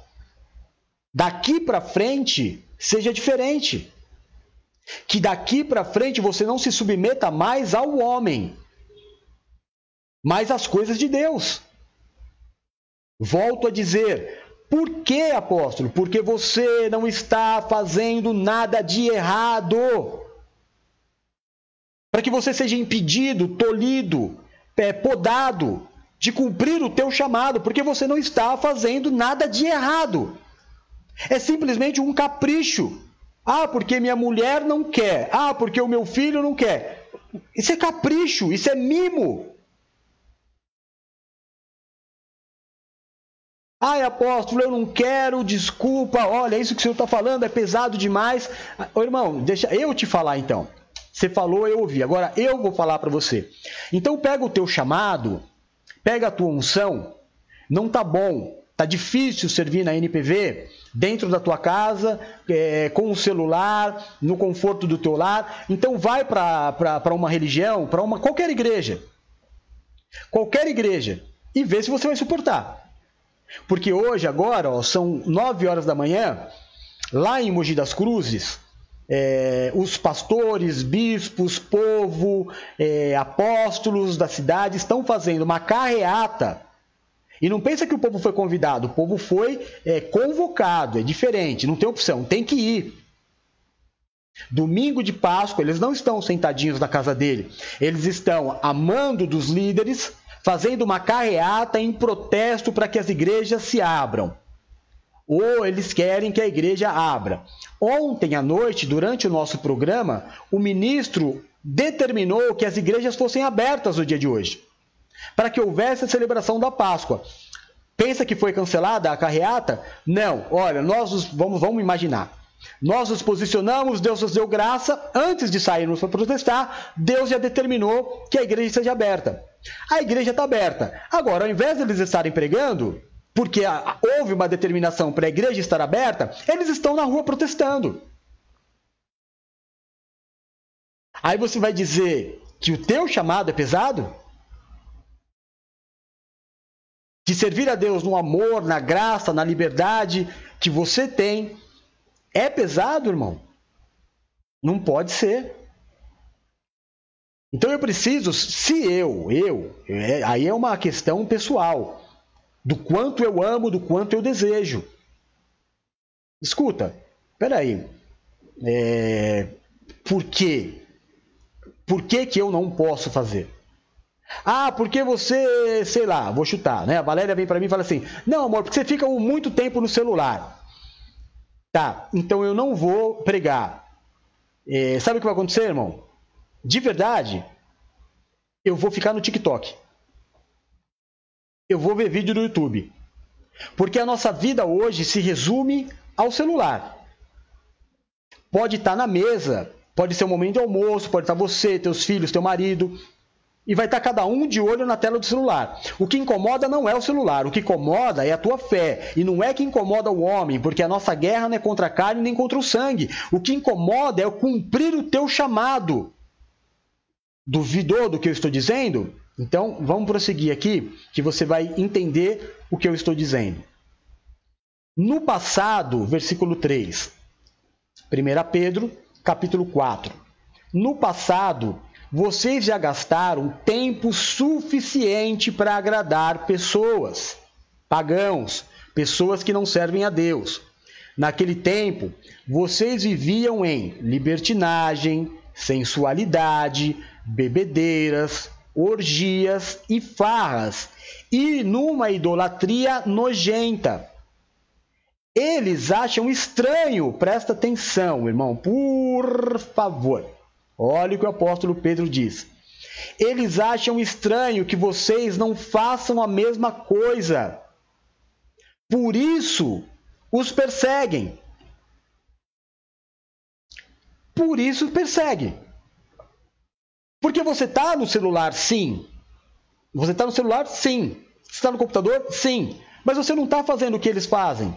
daqui para frente, seja diferente. Que daqui para frente você não se submeta mais ao homem, mas as coisas de Deus. Volto a dizer, por que, apóstolo? Porque você não está fazendo nada de errado. Para que você seja impedido, tolhido, é, podado de cumprir o teu chamado, porque você não está fazendo nada de errado. É simplesmente um capricho. Ah, porque minha mulher não quer. Ah, porque o meu filho não quer. Isso é capricho, isso é mimo. Ai, apóstolo, eu não quero, desculpa, olha, isso que o senhor está falando é pesado demais. Ô, irmão, deixa eu te falar então. Você falou, eu ouvi. Agora eu vou falar para você. Então pega o teu chamado, pega a tua unção. Não tá bom, tá difícil servir na NPV dentro da tua casa, é, com o celular, no conforto do teu lar. Então vai para uma religião, para uma qualquer igreja, qualquer igreja, e vê se você vai suportar. Porque hoje, agora, ó, são 9 horas da manhã, lá em Mogi das Cruzes, é, os pastores, bispos, povo, é, apóstolos da cidade estão fazendo uma carreata. E não pensa que o povo foi convidado, o povo foi é, convocado, é diferente, não tem opção, tem que ir. Domingo de Páscoa, eles não estão sentadinhos na casa dele, eles estão amando dos líderes, fazendo uma carreata em protesto para que as igrejas se abram. Ou eles querem que a igreja abra. Ontem à noite, durante o nosso programa, o ministro determinou que as igrejas fossem abertas no dia de hoje. para que houvesse a celebração da Páscoa. Pensa que foi cancelada a carreata? Não. Olha, nós nos, vamos, vamos imaginar. Nós nos posicionamos, Deus nos deu graça, antes de sairmos para protestar, Deus já determinou que a igreja seja aberta. A igreja está aberta. Agora, ao invés de eles estarem pregando, porque houve uma determinação para a igreja estar aberta, eles estão na rua protestando. Aí você vai dizer que o teu chamado é pesado? De servir a Deus no amor, na graça, na liberdade que você tem, é pesado, irmão? Não pode ser. Então eu preciso, se eu, eu, é, aí é uma questão pessoal, do quanto eu amo, do quanto eu desejo. Escuta, peraí, é, por quê? Por que, que eu não posso fazer? Ah, porque você, sei lá, vou chutar, né? A Valéria vem para mim e fala assim: Não, amor, porque você fica muito tempo no celular. Tá, então eu não vou pregar. É, sabe o que vai acontecer, irmão? De verdade, eu vou ficar no TikTok. Eu vou ver vídeo no YouTube. Porque a nossa vida hoje se resume ao celular. Pode estar na mesa, Pode ser um momento de almoço, pode estar você, teus filhos, teu marido. E vai estar cada um de olho na tela do celular. O que incomoda não é o celular, o que incomoda é a tua fé. E não é que incomoda o homem, porque a nossa guerra não é contra a carne nem contra o sangue. O que incomoda é o cumprir o teu chamado. Duvidou do que eu estou dizendo? Então vamos prosseguir aqui, que você vai entender o que eu estou dizendo. No passado, versículo 3, 1 Pedro capítulo 4. No passado, vocês já gastaram tempo suficiente para agradar pessoas, pagãos, pessoas que não servem a Deus. Naquele tempo, vocês viviam em libertinagem, sensualidade, bebedeiras, orgias e farras, e numa idolatria nojenta eles acham estranho, presta atenção, irmão, por favor. Olha o que o apóstolo Pedro diz. Eles acham estranho que vocês não façam a mesma coisa. Por isso os perseguem. Por isso persegue. Porque você está no celular, sim. Você está no celular, sim. Você está no computador, sim. Mas você não está fazendo o que eles fazem.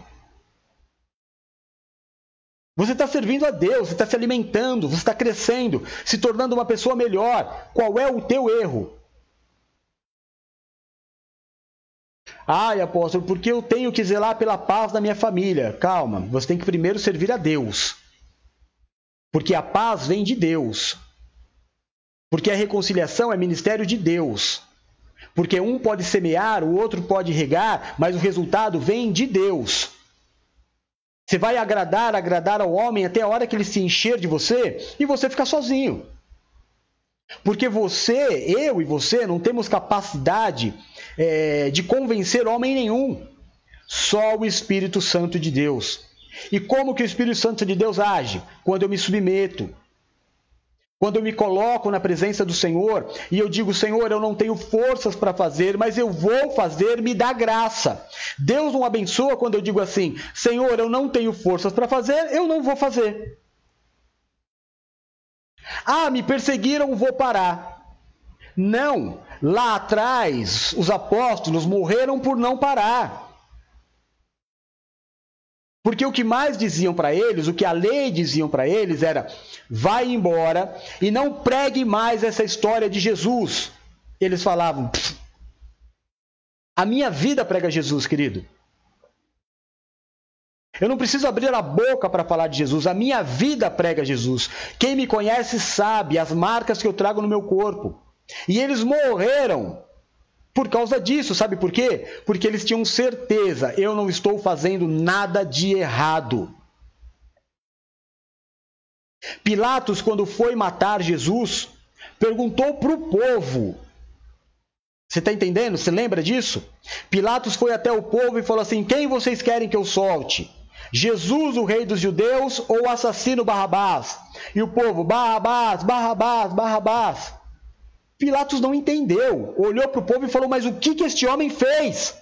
Você está servindo a Deus, você está se alimentando, você está crescendo, se tornando uma pessoa melhor. Qual é o teu erro? Ai, apóstolo, porque eu tenho que zelar pela paz da minha família. Calma, você tem que primeiro servir a Deus. Porque a paz vem de Deus. Porque a reconciliação é ministério de Deus. Porque um pode semear, o outro pode regar, mas o resultado vem de Deus. Você vai agradar, agradar ao homem até a hora que ele se encher de você e você ficar sozinho. Porque você, eu e você, não temos capacidade é, de convencer homem nenhum. Só o Espírito Santo de Deus. E como que o Espírito Santo de Deus age? Quando eu me submeto, quando eu me coloco na presença do Senhor e eu digo, Senhor, eu não tenho forças para fazer, mas eu vou fazer, me dá graça. Deus não abençoa quando eu digo assim, Senhor, eu não tenho forças para fazer, eu não vou fazer. Ah, me perseguiram, vou parar. Não, lá atrás os apóstolos morreram por não parar. Porque o que mais diziam para eles, o que a lei diziam para eles era: vai embora e não pregue mais essa história de Jesus. Eles falavam: a minha vida prega Jesus, querido. Eu não preciso abrir a boca para falar de Jesus, a minha vida prega Jesus. Quem me conhece sabe as marcas que eu trago no meu corpo. E eles morreram por causa disso, sabe por quê? Porque eles tinham certeza, eu não estou fazendo nada de errado. Pilatos, quando foi matar Jesus, perguntou para o povo. Você está entendendo? Você lembra disso? Pilatos foi até o povo e falou assim: Quem vocês querem que eu solte? Jesus, o rei dos judeus, ou o assassino Barrabás? E o povo: Barrabás, Barrabás, Barrabás. Pilatos não entendeu, olhou para o povo e falou: Mas o que, que este homem fez?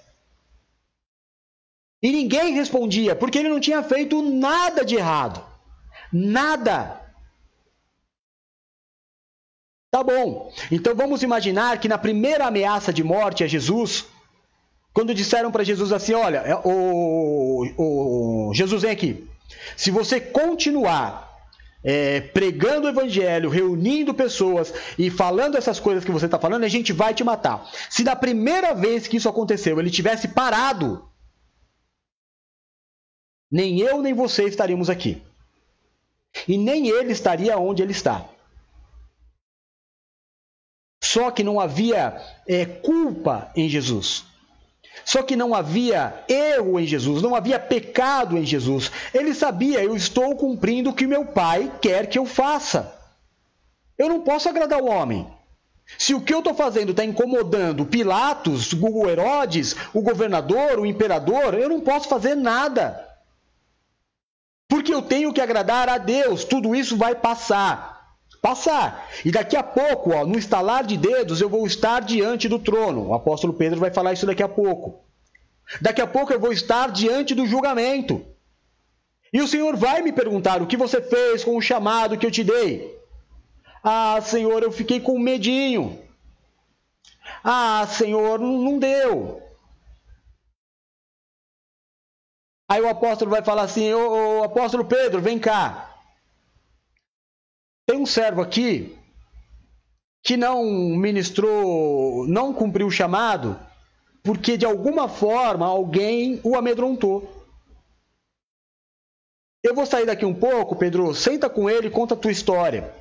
E ninguém respondia, porque ele não tinha feito nada de errado. Nada. Tá bom. Então vamos imaginar que na primeira ameaça de morte a Jesus, quando disseram para Jesus assim: Olha, o, o, Jesus vem aqui. Se você continuar é, pregando o evangelho, reunindo pessoas e falando essas coisas que você está falando, a gente vai te matar. Se na primeira vez que isso aconteceu ele tivesse parado, nem eu nem você estaríamos aqui. E nem ele estaria onde ele está. Só que não havia é, culpa em Jesus. Só que não havia erro em Jesus, não havia pecado em Jesus. Ele sabia, eu estou cumprindo o que meu pai quer que eu faça. Eu não posso agradar o homem. Se o que eu estou fazendo está incomodando Pilatos, o Herodes, o governador, o imperador, eu não posso fazer nada. Porque eu tenho que agradar a Deus. Tudo isso vai passar passar. E daqui a pouco, ó, no estalar de dedos, eu vou estar diante do trono. O apóstolo Pedro vai falar isso daqui a pouco. Daqui a pouco eu vou estar diante do julgamento. E o Senhor vai me perguntar o que você fez com o chamado que eu te dei. Ah, Senhor, eu fiquei com medinho. Ah, Senhor, não deu. Aí o apóstolo vai falar assim: ô, ô apóstolo Pedro, vem cá. Tem um servo aqui que não ministrou, não cumpriu o chamado, porque de alguma forma alguém o amedrontou. Eu vou sair daqui um pouco, Pedro. Senta com ele e conta a tua história.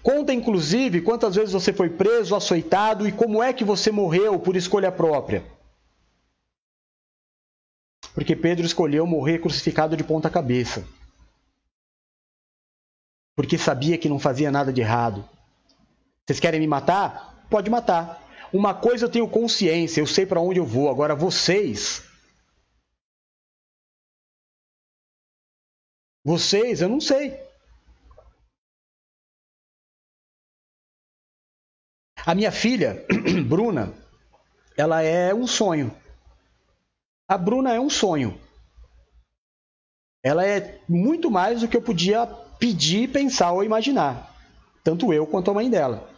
Conta, inclusive, quantas vezes você foi preso, açoitado e como é que você morreu por escolha própria. Porque Pedro escolheu morrer crucificado de ponta cabeça porque sabia que não fazia nada de errado. Vocês querem me matar? Pode matar. Uma coisa eu tenho consciência, eu sei para onde eu vou. Agora vocês. Vocês, eu não sei. A minha filha, Bruna, ela é um sonho. A Bruna é um sonho. Ela é muito mais do que eu podia pedir, pensar ou imaginar. Tanto eu quanto a mãe dela.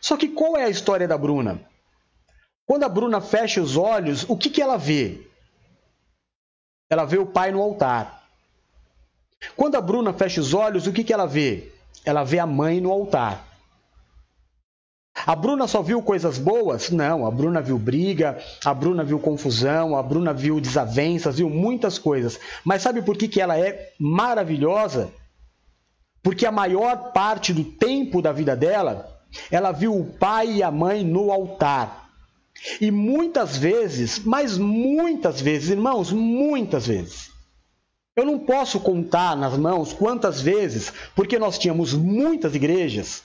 Só que qual é a história da Bruna? Quando a Bruna fecha os olhos, o que, que ela vê? Ela vê o pai no altar. Quando a Bruna fecha os olhos, o que, que ela vê? Ela vê a mãe no altar. A Bruna só viu coisas boas? Não, a Bruna viu briga, a Bruna viu confusão, a Bruna viu desavenças, viu muitas coisas. Mas sabe por que, que ela é maravilhosa? Porque a maior parte do tempo da vida dela, ela viu o pai e a mãe no altar. E muitas vezes, mas muitas vezes, irmãos, muitas vezes. Eu não posso contar nas mãos quantas vezes, porque nós tínhamos muitas igrejas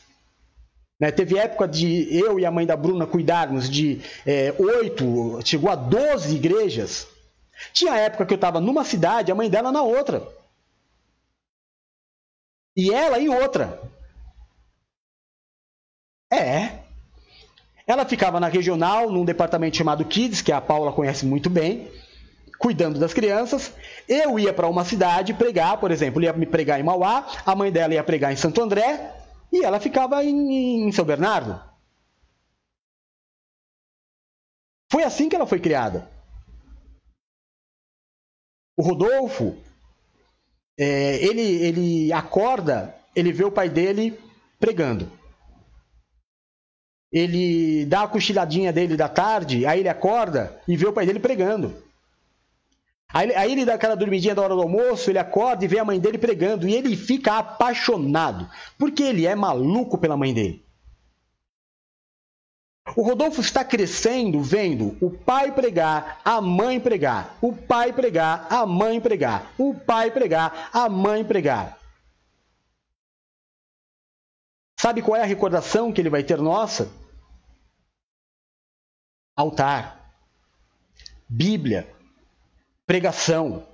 né? Teve época de eu e a mãe da Bruna cuidarmos de é, oito, chegou a doze igrejas. Tinha época que eu estava numa cidade, a mãe dela na outra. E ela em outra. É. Ela ficava na regional, num departamento chamado Kids, que a Paula conhece muito bem, cuidando das crianças. Eu ia para uma cidade pregar, por exemplo, ia me pregar em Mauá, a mãe dela ia pregar em Santo André, e ela ficava em, em São Bernardo. Foi assim que ela foi criada. O Rodolfo, é, ele, ele acorda, ele vê o pai dele pregando. Ele dá a cochiladinha dele da tarde, aí ele acorda e vê o pai dele pregando. Aí, aí, ele dá aquela dormidinha da hora do almoço, ele acorda e vê a mãe dele pregando. E ele fica apaixonado, porque ele é maluco pela mãe dele. O Rodolfo está crescendo vendo o pai pregar, a mãe pregar, o pai pregar, a mãe pregar, o pai pregar, a mãe pregar. Sabe qual é a recordação que ele vai ter nossa? Altar, Bíblia, pregação.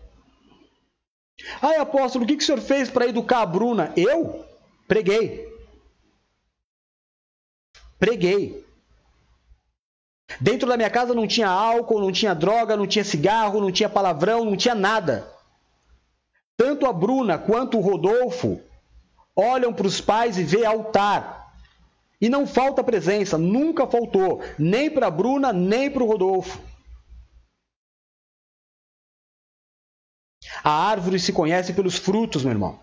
Ai, apóstolo, o que, que o senhor fez para educar a Bruna? Eu preguei. Preguei. Dentro da minha casa não tinha álcool, não tinha droga, não tinha cigarro, não tinha palavrão, não tinha nada. Tanto a Bruna quanto o Rodolfo olham para os pais e vê altar. E não falta presença, nunca faltou, nem para a Bruna, nem para o Rodolfo. A árvore se conhece pelos frutos, meu irmão.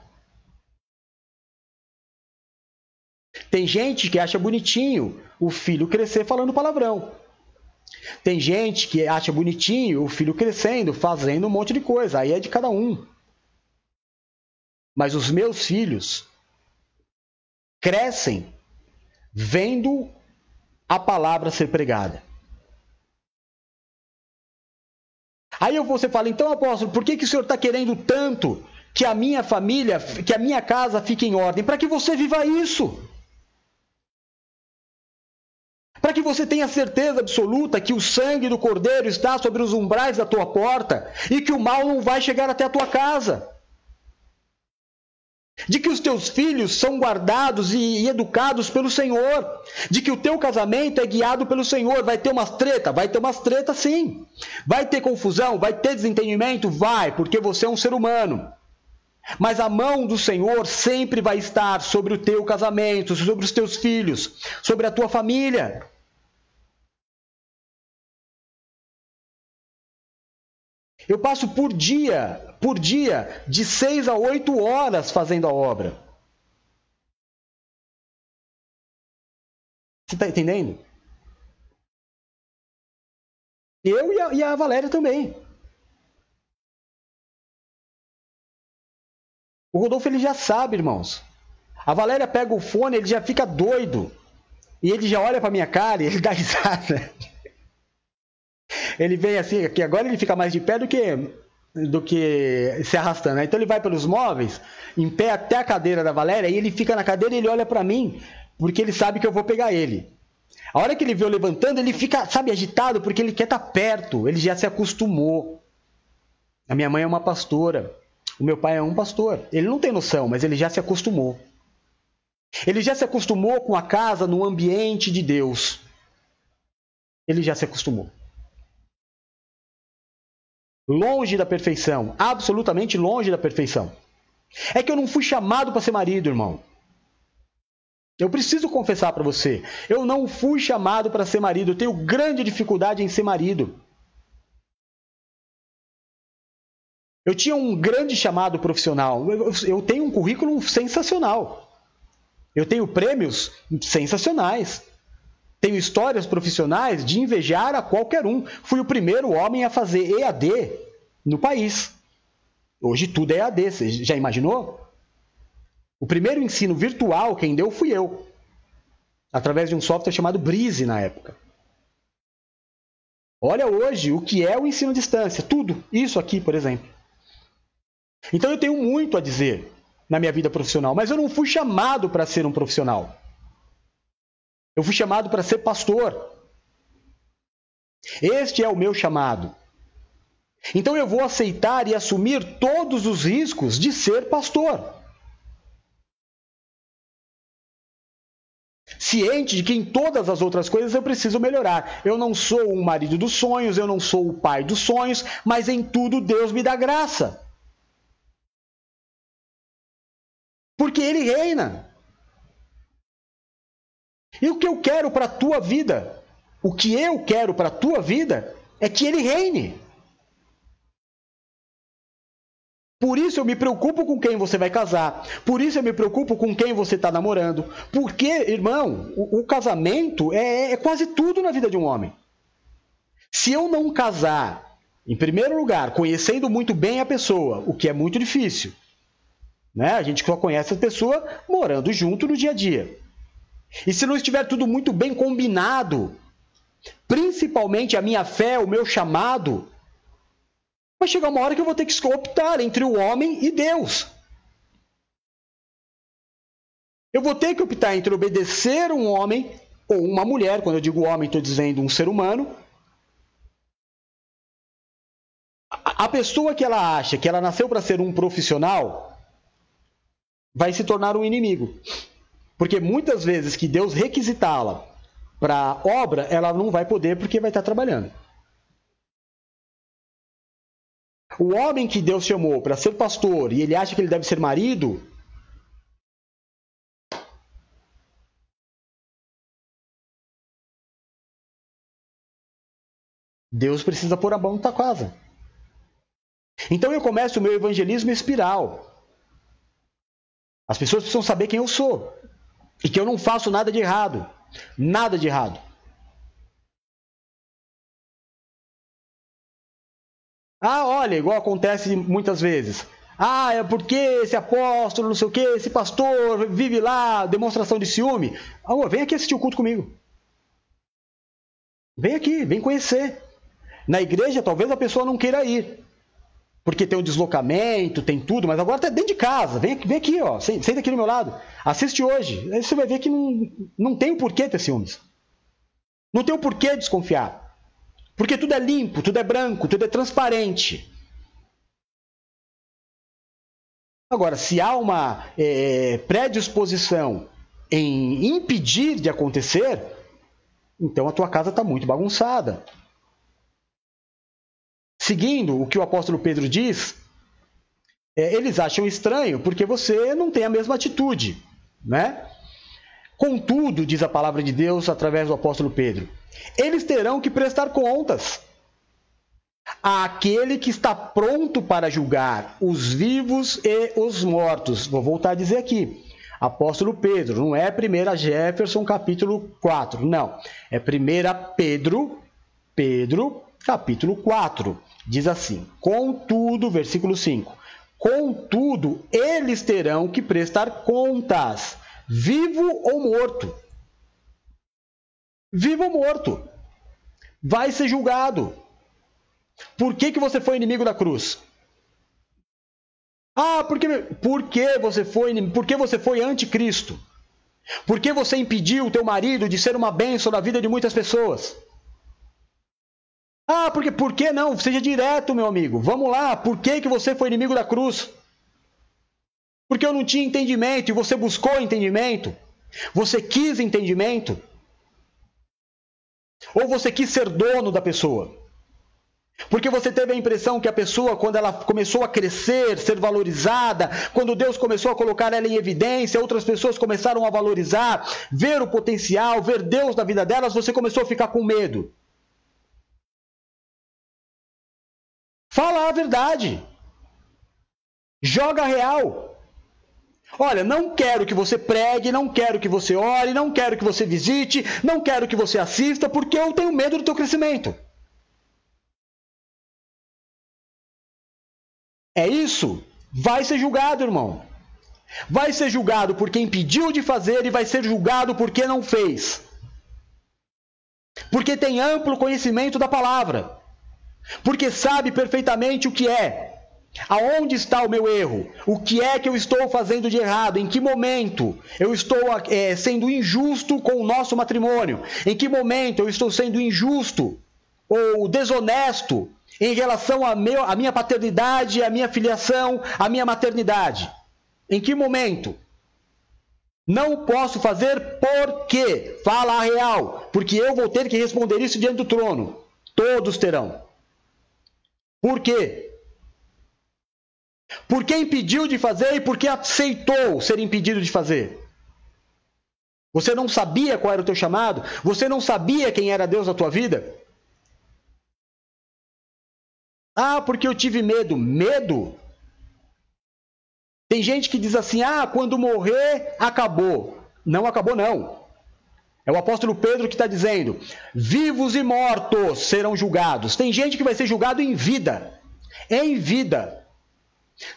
Tem gente que acha bonitinho o filho crescer falando palavrão. Tem gente que acha bonitinho o filho crescendo, fazendo um monte de coisa. Aí é de cada um. Mas os meus filhos crescem vendo a palavra ser pregada. Aí você fala, então apóstolo, por que, que o senhor está querendo tanto que a minha família, que a minha casa fique em ordem? Para que você viva isso. Para que você tenha certeza absoluta que o sangue do Cordeiro está sobre os umbrais da tua porta e que o mal não vai chegar até a tua casa de que os teus filhos são guardados e, educados pelo Senhor, de que o teu casamento é guiado pelo Senhor. Vai ter umas treta? Vai ter umas treta sim. Vai ter confusão? Vai ter desentendimento? Vai, porque você é um ser humano. Mas a mão do Senhor sempre vai estar sobre o teu casamento, sobre os teus filhos, sobre a tua família. Eu passo por dia, por dia, de seis a oito horas fazendo a obra. Você está entendendo? Eu e a, e a Valéria também. O Rodolfo ele já sabe, irmãos. A Valéria pega o fone, ele já fica doido. E ele já olha para minha cara e ele dá risada ele vem assim, que agora ele fica mais de pé do que do que se arrastando. Né? Então ele vai pelos móveis, em pé até a cadeira da Valéria, e ele fica na cadeira e ele olha para mim, porque ele sabe que eu vou pegar ele. A hora que ele vê eu levantando, ele fica, sabe, agitado, porque ele quer estar tá perto, ele já se acostumou. A minha mãe é uma pastora, o meu pai é um pastor. Ele não tem noção, mas ele já se acostumou. Ele já se acostumou com a casa no ambiente de Deus. Ele já se acostumou longe da perfeição, absolutamente longe da perfeição. É que eu não fui chamado para ser marido, irmão. Eu preciso confessar para você, eu não fui chamado para ser marido, eu tenho grande dificuldade em ser marido. Eu tinha um grande chamado profissional, eu tenho um currículo sensacional. Eu tenho prêmios sensacionais. Tenho histórias profissionais de invejar a qualquer um. Fui o primeiro homem a fazer EAD no país. Hoje tudo é EAD, você já imaginou? O primeiro ensino virtual quem deu fui eu, através de um software chamado Breeze na época. Olha hoje o que é o ensino à distância, tudo, isso aqui, por exemplo. Então eu tenho muito a dizer na minha vida profissional, mas eu não fui chamado para ser um profissional. Eu fui chamado para ser pastor. Este é o meu chamado. Então eu vou aceitar e assumir todos os riscos de ser pastor. Ciente de que em todas as outras coisas eu preciso melhorar. Eu não sou um marido dos sonhos, eu não sou o pai dos sonhos, mas em tudo Deus me dá graça. Porque Ele reina. E o que eu quero para a tua vida, o que eu quero para a tua vida, é que ele reine. Por isso eu me preocupo com quem você vai casar. Por isso eu me preocupo com quem você está namorando. Porque, irmão, o, o casamento é, é quase tudo na vida de um homem. Se eu não casar, em primeiro lugar, conhecendo muito bem a pessoa, o que é muito difícil, né? A gente só conhece a pessoa morando junto no dia a dia. E se não estiver tudo muito bem combinado, principalmente a minha fé, o meu chamado, vai chegar uma hora que eu vou ter que optar entre o homem e Deus. Eu vou ter que optar entre obedecer um homem ou uma mulher, quando eu digo homem, estou dizendo um ser humano. A pessoa que ela acha que ela nasceu para ser um profissional vai se tornar um inimigo. Porque muitas vezes que Deus requisitá-la para obra, ela não vai poder porque vai estar trabalhando. O homem que Deus chamou para ser pastor e ele acha que ele deve ser marido, Deus precisa pôr a mão na casa. Então eu começo o meu evangelismo espiral. As pessoas precisam saber quem eu sou e que eu não faço nada de errado. Nada de errado. Ah, olha, igual acontece muitas vezes. Ah, é porque esse apóstolo, não sei o que, esse pastor vive lá, demonstração de ciúme. Ah, vem aqui assistir o culto comigo. Vem aqui, vem conhecer. Na igreja, talvez a pessoa não queira ir. Porque tem o deslocamento, tem tudo, mas agora está dentro de casa. Vem, vem aqui, ó. Senta aqui do meu lado. Assiste hoje. Aí você vai ver que não, não tem o porquê ter ciúmes. Não tem o porquê desconfiar. Porque tudo é limpo, tudo é branco, tudo é transparente. Agora, se há uma é, predisposição em impedir de acontecer, então a tua casa está muito bagunçada. Seguindo o que o apóstolo Pedro diz, é, eles acham estranho porque você não tem a mesma atitude, né? Contudo, diz a palavra de Deus através do apóstolo Pedro, eles terão que prestar contas àquele que está pronto para julgar os vivos e os mortos. Vou voltar a dizer aqui. Apóstolo Pedro, não é 1 Jefferson capítulo 4, não. É 1 Pedro, Pedro, capítulo 4. Diz assim: Contudo, versículo 5: Contudo, eles terão que prestar contas, vivo ou morto vivo ou morto. Vai ser julgado. Por que, que você foi inimigo da cruz? Ah, porque, porque você foi porque você foi anticristo? Por que você impediu o teu marido de ser uma bênção na vida de muitas pessoas? Ah, porque por que não? Seja direto, meu amigo. Vamos lá. Por que, que você foi inimigo da cruz? Porque eu não tinha entendimento e você buscou entendimento. Você quis entendimento. Ou você quis ser dono da pessoa? Porque você teve a impressão que a pessoa, quando ela começou a crescer, ser valorizada, quando Deus começou a colocar ela em evidência, outras pessoas começaram a valorizar, ver o potencial, ver Deus na vida delas, você começou a ficar com medo. Fala a verdade. Joga real. Olha, não quero que você pregue, não quero que você ore, não quero que você visite, não quero que você assista, porque eu tenho medo do teu crescimento. É isso? Vai ser julgado, irmão. Vai ser julgado porque impediu de fazer e vai ser julgado porque não fez. Porque tem amplo conhecimento da palavra. Porque sabe perfeitamente o que é Aonde está o meu erro? O que é que eu estou fazendo de errado? Em que momento eu estou é, sendo injusto com o nosso matrimônio? Em que momento eu estou sendo injusto ou desonesto em relação à minha paternidade, à minha filiação, à minha maternidade? Em que momento? Não posso fazer por quê? Fala a real, porque eu vou ter que responder isso diante do trono. Todos terão. Por quê? Por que impediu de fazer e por que aceitou ser impedido de fazer? Você não sabia qual era o teu chamado? Você não sabia quem era Deus na tua vida? Ah, porque eu tive medo. Medo? Tem gente que diz assim: ah, quando morrer, acabou. Não acabou, não. É o apóstolo Pedro que está dizendo: vivos e mortos serão julgados. Tem gente que vai ser julgado em vida. Em vida.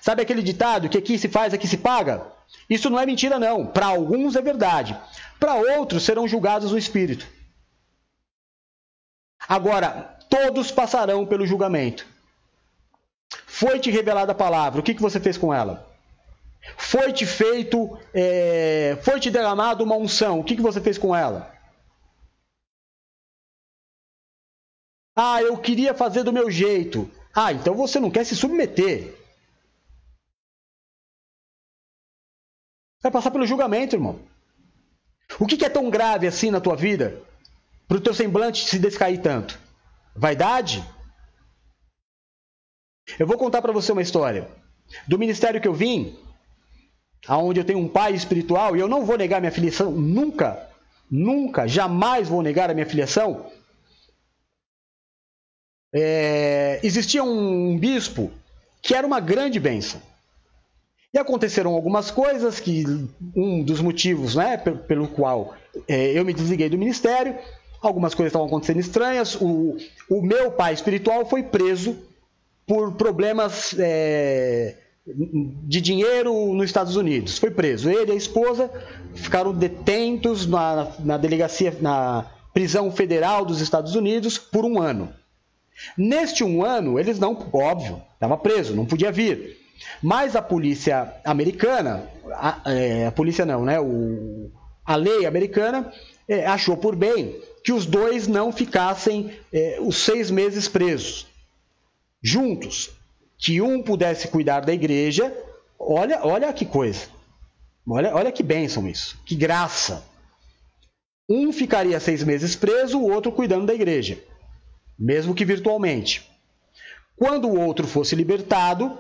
Sabe aquele ditado que aqui se faz, aqui se paga? Isso não é mentira, não. Para alguns é verdade. Para outros serão julgados no espírito. Agora, todos passarão pelo julgamento. Foi-te revelada a palavra, o que, que você fez com ela? Foi-te feito, é, foi-te derramado uma unção, o que, que você fez com ela? Ah, eu queria fazer do meu jeito. Ah, então você não quer se submeter. Vai passar pelo julgamento, irmão. O que, é tão grave assim na tua vida? para o teu semblante se descair tanto? Vaidade? Eu vou contar para você uma história. Do ministério que eu vim, aonde eu tenho um pai espiritual, e eu não vou negar minha filiação, nunca, nunca, jamais vou negar a minha filiação. É, existia um bispo que era uma grande bênção. E aconteceram algumas coisas que um dos motivos, né, pelo qual é, eu me desliguei do ministério, algumas coisas estavam acontecendo estranhas. O, o meu pai espiritual foi preso por problemas é, de dinheiro nos Estados Unidos. Foi preso. Ele e a esposa ficaram detentos na, na delegacia, na prisão federal dos Estados Unidos por um ano. Neste um ano, eles não, óbvio, estava preso, não podia vir. Mas a polícia americana, a, é, a polícia não, né? O, a lei americana é, achou por bem que os dois não ficassem é, os seis meses presos juntos que um pudesse cuidar da igreja. Olha, olha que coisa. Olha, olha que bênção isso. Que graça. Um ficaria seis meses preso, o outro cuidando da igreja, mesmo que virtualmente. Quando o outro fosse libertado,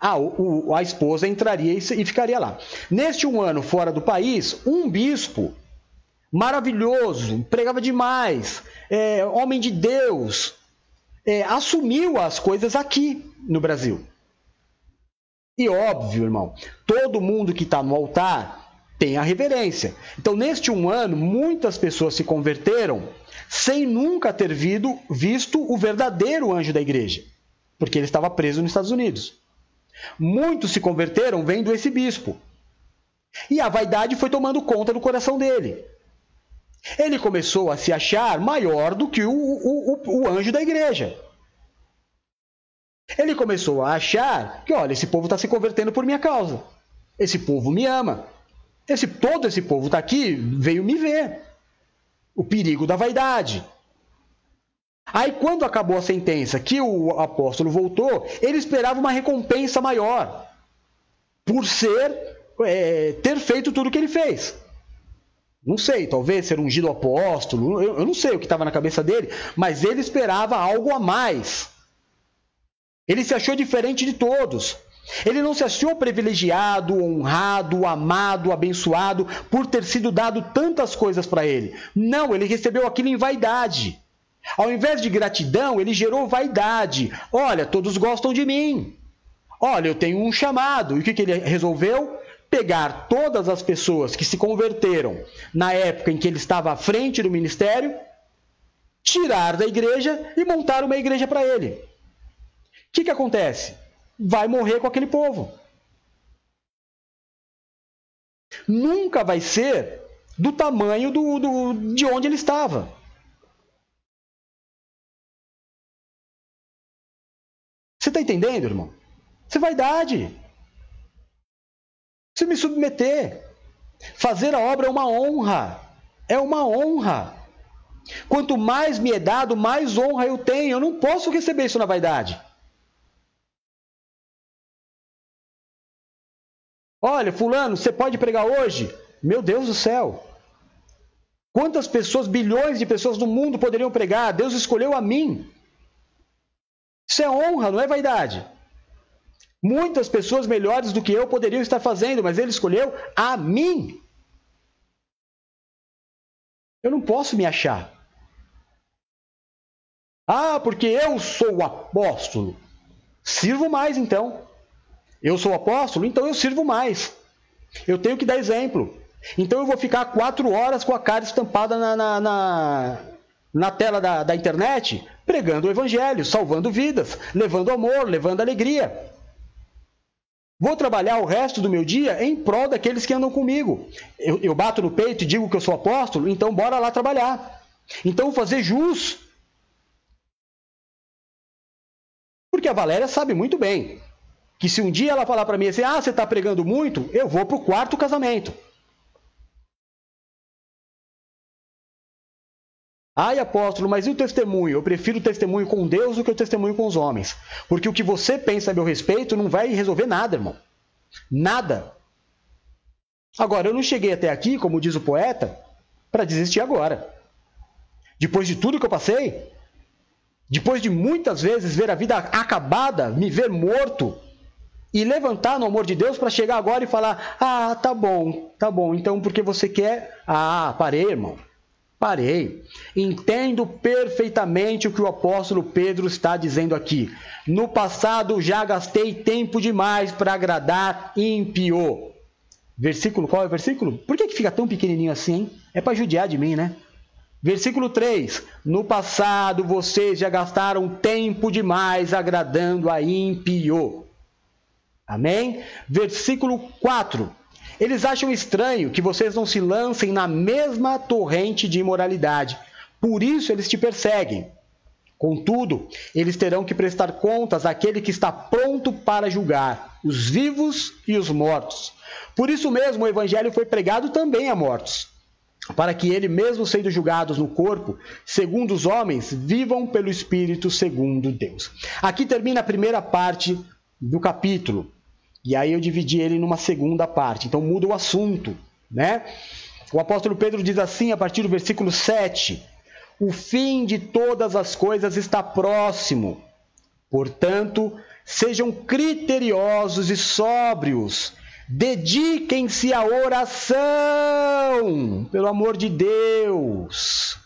a, o, a esposa entraria e, e ficaria lá. Neste um ano fora do país, um bispo maravilhoso, pregava demais, é, homem de Deus, é, assumiu as coisas aqui no Brasil. E óbvio, irmão, todo mundo que está no altar tem a reverência. Então, neste um ano, muitas pessoas se converteram sem nunca ter vido, visto o verdadeiro anjo da igreja, porque ele estava preso nos Estados Unidos. Muitos se converteram vendo esse bispo. E a vaidade foi tomando conta do coração dele. Ele começou a se achar maior do que o, o, o, o anjo da igreja. Ele começou a achar que, olha, esse povo está se convertendo por minha causa. Esse povo me ama. Esse, todo esse povo está aqui, veio me ver. O perigo da vaidade. Aí, quando acabou a sentença que o apóstolo voltou, ele esperava uma recompensa maior por ser é, ter feito tudo o que ele fez. Não sei, talvez ser ungido apóstolo, eu, eu não sei o que estava na cabeça dele, mas ele esperava algo a mais. Ele se achou diferente de todos. Ele não se achou privilegiado, honrado, amado, abençoado por ter sido dado tantas coisas para ele. Não, ele recebeu aquilo em vaidade. Ao invés de gratidão, ele gerou vaidade. Olha, todos gostam de mim. Olha, eu tenho um chamado. E o que, que ele resolveu? Pegar todas as pessoas que se converteram na época em que ele estava à frente do ministério, tirar da igreja e montar uma igreja para ele que, que acontece? Vai morrer com aquele povo. Nunca vai ser do tamanho do, do, de onde ele estava. Você está entendendo, irmão? Isso é vaidade. Se me submeter. Fazer a obra é uma honra. É uma honra. Quanto mais me é dado, mais honra eu tenho. Eu não posso receber isso na vaidade. Olha, fulano, você pode pregar hoje? Meu Deus do céu! Quantas pessoas, bilhões de pessoas no mundo poderiam pregar? Deus escolheu a mim. Isso é honra, não é vaidade. Muitas pessoas melhores do que eu poderiam estar fazendo, mas ele escolheu a mim. Eu não posso me achar. Ah, porque eu sou o apóstolo. Sirvo mais então. Eu sou apóstolo, então eu sirvo mais. Eu tenho que dar exemplo. Então eu vou ficar quatro horas com a cara estampada na, na, na, na tela da, da internet, pregando o evangelho, salvando vidas, levando amor, levando alegria. Vou trabalhar o resto do meu dia em prol daqueles que andam comigo. Eu, eu, bato no peito e digo que eu sou apóstolo, então bora lá trabalhar. Então fazer jus. Porque a Valéria sabe muito bem que se um dia ela falar para mim assim, ah, você está pregando muito, eu vou para o quarto casamento. Ai, apóstolo, mas e o testemunho? Eu prefiro o testemunho com Deus do que o testemunho com os homens. Porque o que você pensa a meu respeito não vai resolver nada, irmão. Nada. Agora, eu não cheguei até aqui, como diz o poeta, para desistir agora. Depois de tudo que eu passei? Depois de muitas vezes ver a vida acabada, me ver morto e levantar no amor de Deus para chegar agora e falar: "Ah, tá bom, tá bom. Então porque você quer? Ah, parei, irmão. Parei. Entendo perfeitamente o que o apóstolo Pedro está dizendo aqui. No passado já gastei tempo demais para agradar ímpio. Versículo, qual é o versículo? Por que, que fica tão pequenininho assim? Hein? É para judiar de mim, né? Versículo 3: No passado vocês já gastaram tempo demais agradando a ímpio. Amém? Versículo 4: Eles acham estranho que vocês não se lancem na mesma torrente de imoralidade, por isso eles te perseguem. Contudo, eles terão que prestar contas àquele que está pronto para julgar os vivos e os mortos. Por isso mesmo o evangelho foi pregado também a mortos para que ele, mesmo sendo julgados no corpo, segundo os homens, vivam pelo Espírito segundo Deus. Aqui termina a primeira parte do capítulo. E aí eu dividi ele numa segunda parte. Então muda o assunto, né? O apóstolo Pedro diz assim a partir do versículo 7: O fim de todas as coisas está próximo. Portanto, sejam criteriosos e sóbrios Dediquem-se à oração, pelo amor de Deus.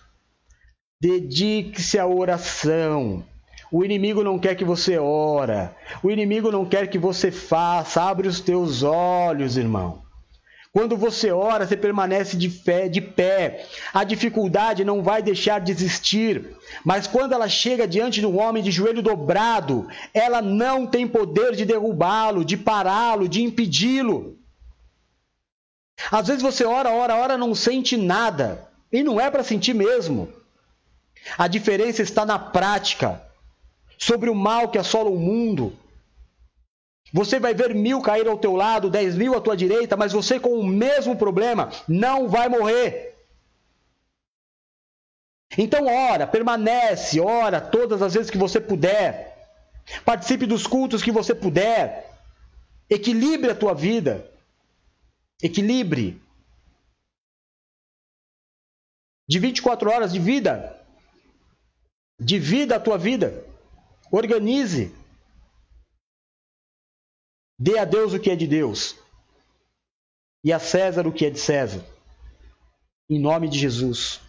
Dedique-se à oração. O inimigo não quer que você ora. O inimigo não quer que você faça. Abre os teus olhos, irmão. Quando você ora, você permanece de fé, de pé. A dificuldade não vai deixar de existir, mas quando ela chega diante de um homem de joelho dobrado, ela não tem poder de derrubá-lo, de pará-lo, de impedi-lo. Às vezes você ora, ora, ora, não sente nada, e não é para sentir mesmo. A diferença está na prática sobre o mal que assola o mundo você vai ver mil cair ao teu lado, dez mil à tua direita, mas você com o mesmo problema não vai morrer. Então ora, permanece, ora todas as vezes que você puder. Participe dos cultos que você puder. Equilibre a tua vida. Equilibre. De 24 horas de vida. Divida a tua vida. Organize. Dê a Deus o que é de Deus e a César o que é de César. Em nome de Jesus.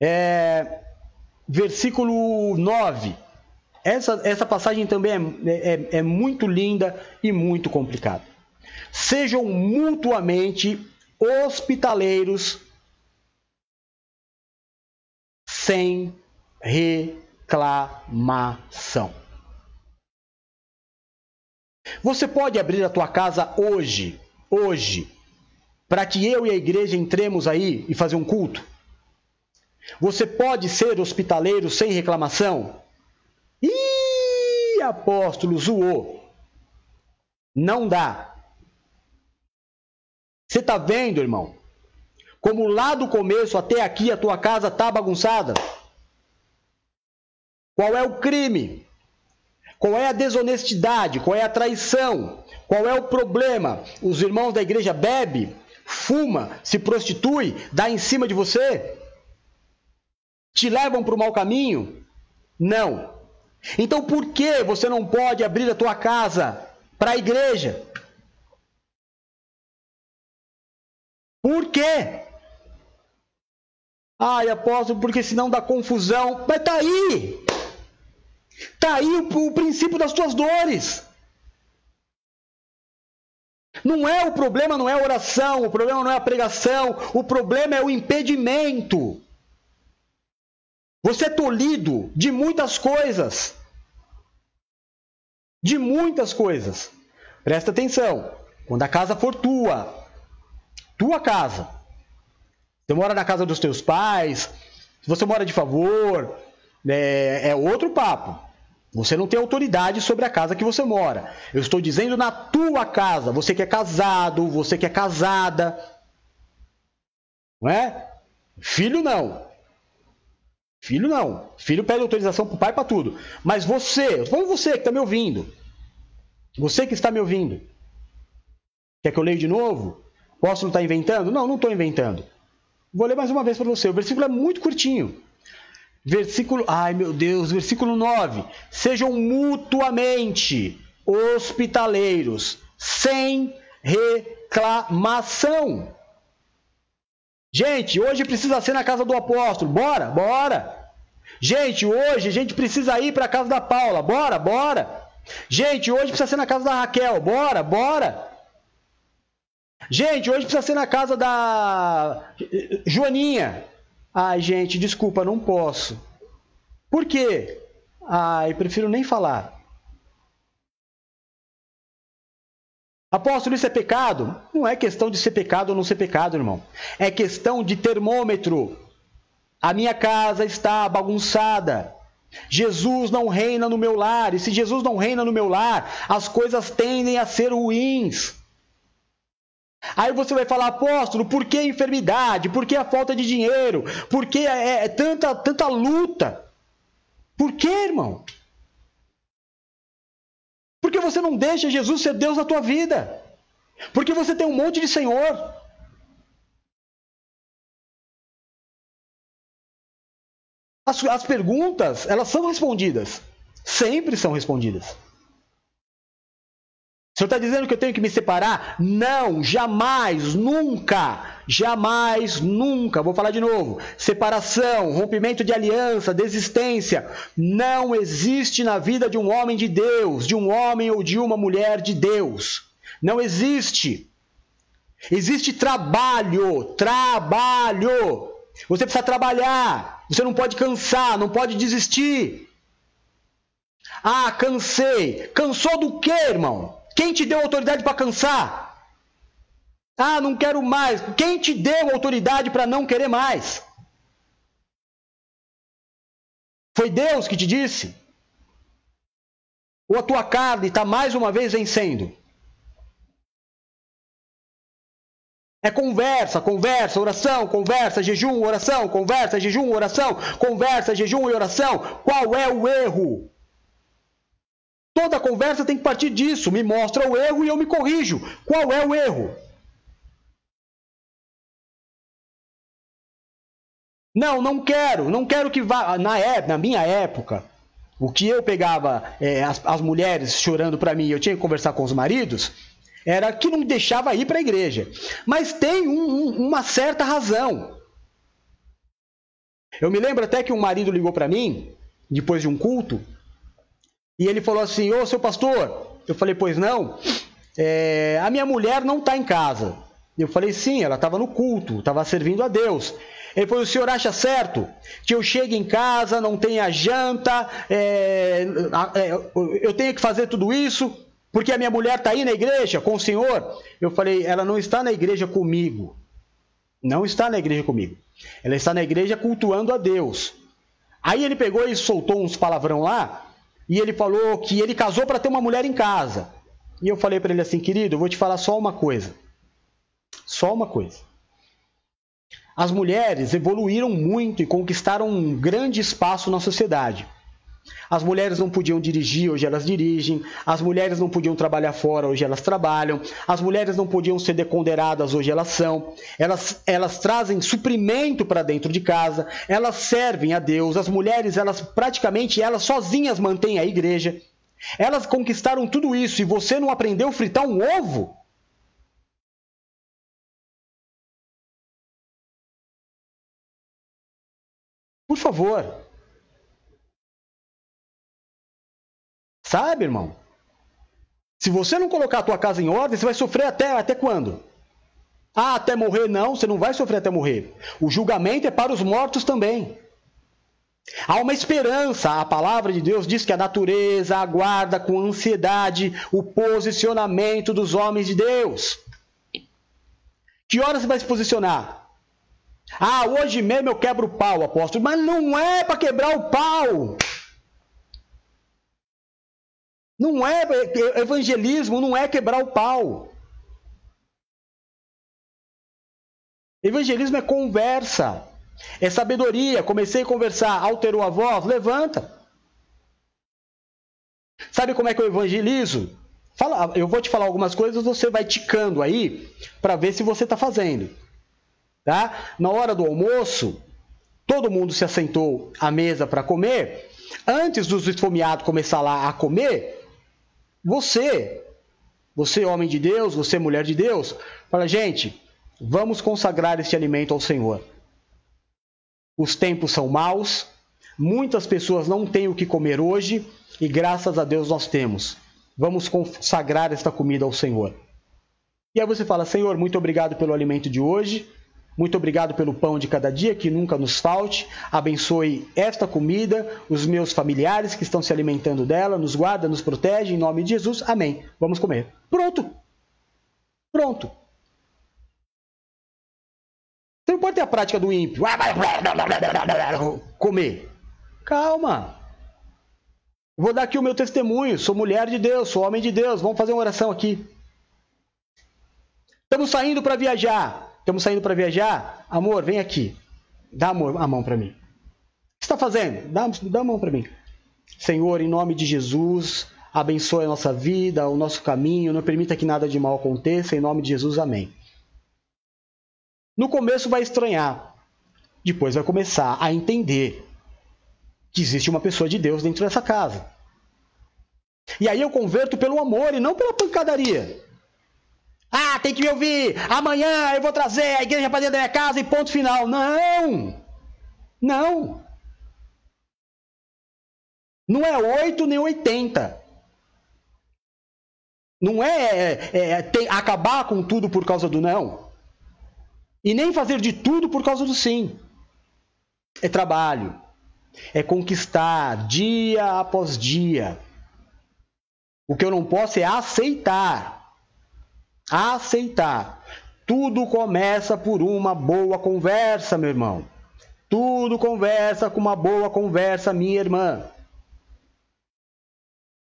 É, versículo 9. Essa, essa passagem também é, é, é muito linda e muito complicada. Sejam mutuamente hospitaleiros sem reclamação. Você pode abrir a tua casa hoje, hoje, para que eu e a igreja entremos aí e fazer um culto? Você pode ser hospitaleiro sem reclamação? Ih, apóstolo, zoou. Não dá. Você está vendo, irmão? Como lá do começo até aqui a tua casa está bagunçada? Qual é o crime? Qual é a desonestidade? Qual é a traição? Qual é o problema? Os irmãos da igreja bebe, fuma, se prostitui, dá em cima de você? Te levam para o mau caminho? Não. Então por que você não pode abrir a tua casa para a igreja? Por quê? Ai, apóstolo, porque senão dá confusão. Mas tá aí! Está aí o, o princípio das tuas dores. Não é o problema, não é a oração, o problema não é a pregação, o problema é o impedimento. Você é tolhido de muitas coisas. De muitas coisas. Presta atenção. Quando a casa for tua, tua casa. Você mora na casa dos teus pais, se você mora de favor, é, é outro papo. Você não tem autoridade sobre a casa que você mora. Eu estou dizendo na tua casa. Você que é casado, você que é casada. Não é? Filho não. Filho não. Filho pede autorização para o pai para tudo. Mas você, eu você que está me ouvindo. Você que está me ouvindo. Quer que eu leia de novo? Posso não estar tá inventando? Não, não estou inventando. Vou ler mais uma vez para você. O versículo é muito curtinho. Versículo, ai meu Deus, versículo 9. Sejam mutuamente hospitaleiros, sem reclamação. Gente, hoje precisa ser na casa do apóstolo. Bora, bora. Gente, hoje a gente precisa ir para a casa da Paula. Bora, bora. Gente, hoje precisa ser na casa da Raquel. Bora, bora. Gente, hoje precisa ser na casa da Joaninha. Ai, gente, desculpa, não posso. Por quê? Ai, prefiro nem falar. Apóstolo, isso é pecado? Não é questão de ser pecado ou não ser pecado, irmão. É questão de termômetro. A minha casa está bagunçada. Jesus não reina no meu lar. E se Jesus não reina no meu lar, as coisas tendem a ser ruins. Aí você vai falar, apóstolo, por que a enfermidade? Por que a falta de dinheiro? Por que é, é tanta, tanta luta? Por que, irmão? Porque você não deixa Jesus ser Deus na tua vida. Porque você tem um monte de Senhor. As, as perguntas, elas são respondidas. Sempre são respondidas. Senhor está dizendo que eu tenho que me separar? Não, jamais, nunca, jamais, nunca. Vou falar de novo. Separação, rompimento de aliança, desistência. Não existe na vida de um homem de Deus, de um homem ou de uma mulher de Deus. Não existe. Existe trabalho, trabalho. Você precisa trabalhar. Você não pode cansar, não pode desistir. Ah, cansei. Cansou do quê, irmão? Quem te deu autoridade para cansar? Ah, não quero mais. Quem te deu autoridade para não querer mais? Foi Deus que te disse? Ou a tua carne está mais uma vez vencendo? É conversa, conversa, oração, conversa, jejum, oração, conversa, jejum, oração, conversa, jejum e oração. Qual é o erro? Toda conversa tem que partir disso. Me mostra o erro e eu me corrijo. Qual é o erro? Não, não quero. Não quero que vá. Na, na minha época, o que eu pegava é, as, as mulheres chorando para mim, eu tinha que conversar com os maridos, era que não me deixava ir para a igreja. Mas tem um, um, uma certa razão. Eu me lembro até que um marido ligou para mim, depois de um culto, e ele falou assim: Ô seu pastor, eu falei, pois não, é, a minha mulher não está em casa. Eu falei, sim, ela estava no culto, estava servindo a Deus. Ele falou: o senhor acha certo que eu chegue em casa, não tenha janta, é, é, eu tenho que fazer tudo isso porque a minha mulher está aí na igreja com o senhor? Eu falei: ela não está na igreja comigo. Não está na igreja comigo. Ela está na igreja cultuando a Deus. Aí ele pegou e soltou uns palavrão lá e ele falou que ele casou para ter uma mulher em casa. E eu falei para ele assim, querido, eu vou te falar só uma coisa. Só uma coisa. As mulheres evoluíram muito e conquistaram um grande espaço na sociedade. As mulheres não podiam dirigir, hoje elas dirigem. As mulheres não podiam trabalhar fora, hoje elas trabalham. As mulheres não podiam ser deconderadas, hoje elas são. Elas, elas trazem suprimento para dentro de casa. Elas servem a Deus. As mulheres, elas praticamente, elas sozinhas mantêm a igreja. Elas conquistaram tudo isso e você não aprendeu a fritar um ovo? Por favor. Sabe, irmão? Se você não colocar a tua casa em ordem, você vai sofrer até, até quando? Ah, até morrer não, você não vai sofrer até morrer. O julgamento é para os mortos também. Há uma esperança. A palavra de Deus diz que a natureza aguarda com ansiedade o posicionamento dos homens de Deus. Que hora você vai se posicionar? Ah, hoje mesmo eu quebro o pau, apóstolo. Mas não é para quebrar o pau. Não é evangelismo, não é quebrar o pau. Evangelismo é conversa, é sabedoria. Comecei a conversar, alterou a voz, levanta. Sabe como é que eu evangelizo? Fala, eu vou te falar algumas coisas, você vai ticando aí para ver se você está fazendo. tá? Na hora do almoço, todo mundo se assentou à mesa para comer. Antes dos esfomeados começar lá a comer, você, você homem de Deus, você mulher de Deus, fala, gente, vamos consagrar este alimento ao Senhor. Os tempos são maus, muitas pessoas não têm o que comer hoje e graças a Deus nós temos. Vamos consagrar esta comida ao Senhor. E aí você fala, Senhor, muito obrigado pelo alimento de hoje, muito obrigado pelo pão de cada dia, que nunca nos falte. Abençoe esta comida, os meus familiares que estão se alimentando dela, nos guarda, nos protege, em nome de Jesus. Amém. Vamos comer. Pronto. Pronto. Você não pode ter a prática do ímpio. Comer. Calma. Vou dar aqui o meu testemunho. Sou mulher de Deus, sou homem de Deus. Vamos fazer uma oração aqui. Estamos saindo para viajar. Estamos saindo para viajar? Amor, vem aqui. Dá a mão para mim. O que está fazendo? Dá, dá a mão para mim. Senhor, em nome de Jesus, abençoe a nossa vida, o nosso caminho, não permita que nada de mal aconteça, em nome de Jesus, amém. No começo vai estranhar, depois vai começar a entender que existe uma pessoa de Deus dentro dessa casa. E aí eu converto pelo amor e não pela pancadaria. Ah, tem que me ouvir. Amanhã eu vou trazer a igreja para dentro da minha casa e ponto final. Não! Não! Não é 8 nem 80. Não é, é, é tem, acabar com tudo por causa do não. E nem fazer de tudo por causa do sim. É trabalho. É conquistar dia após dia. O que eu não posso é aceitar aceitar. Tudo começa por uma boa conversa, meu irmão. Tudo conversa com uma boa conversa, minha irmã.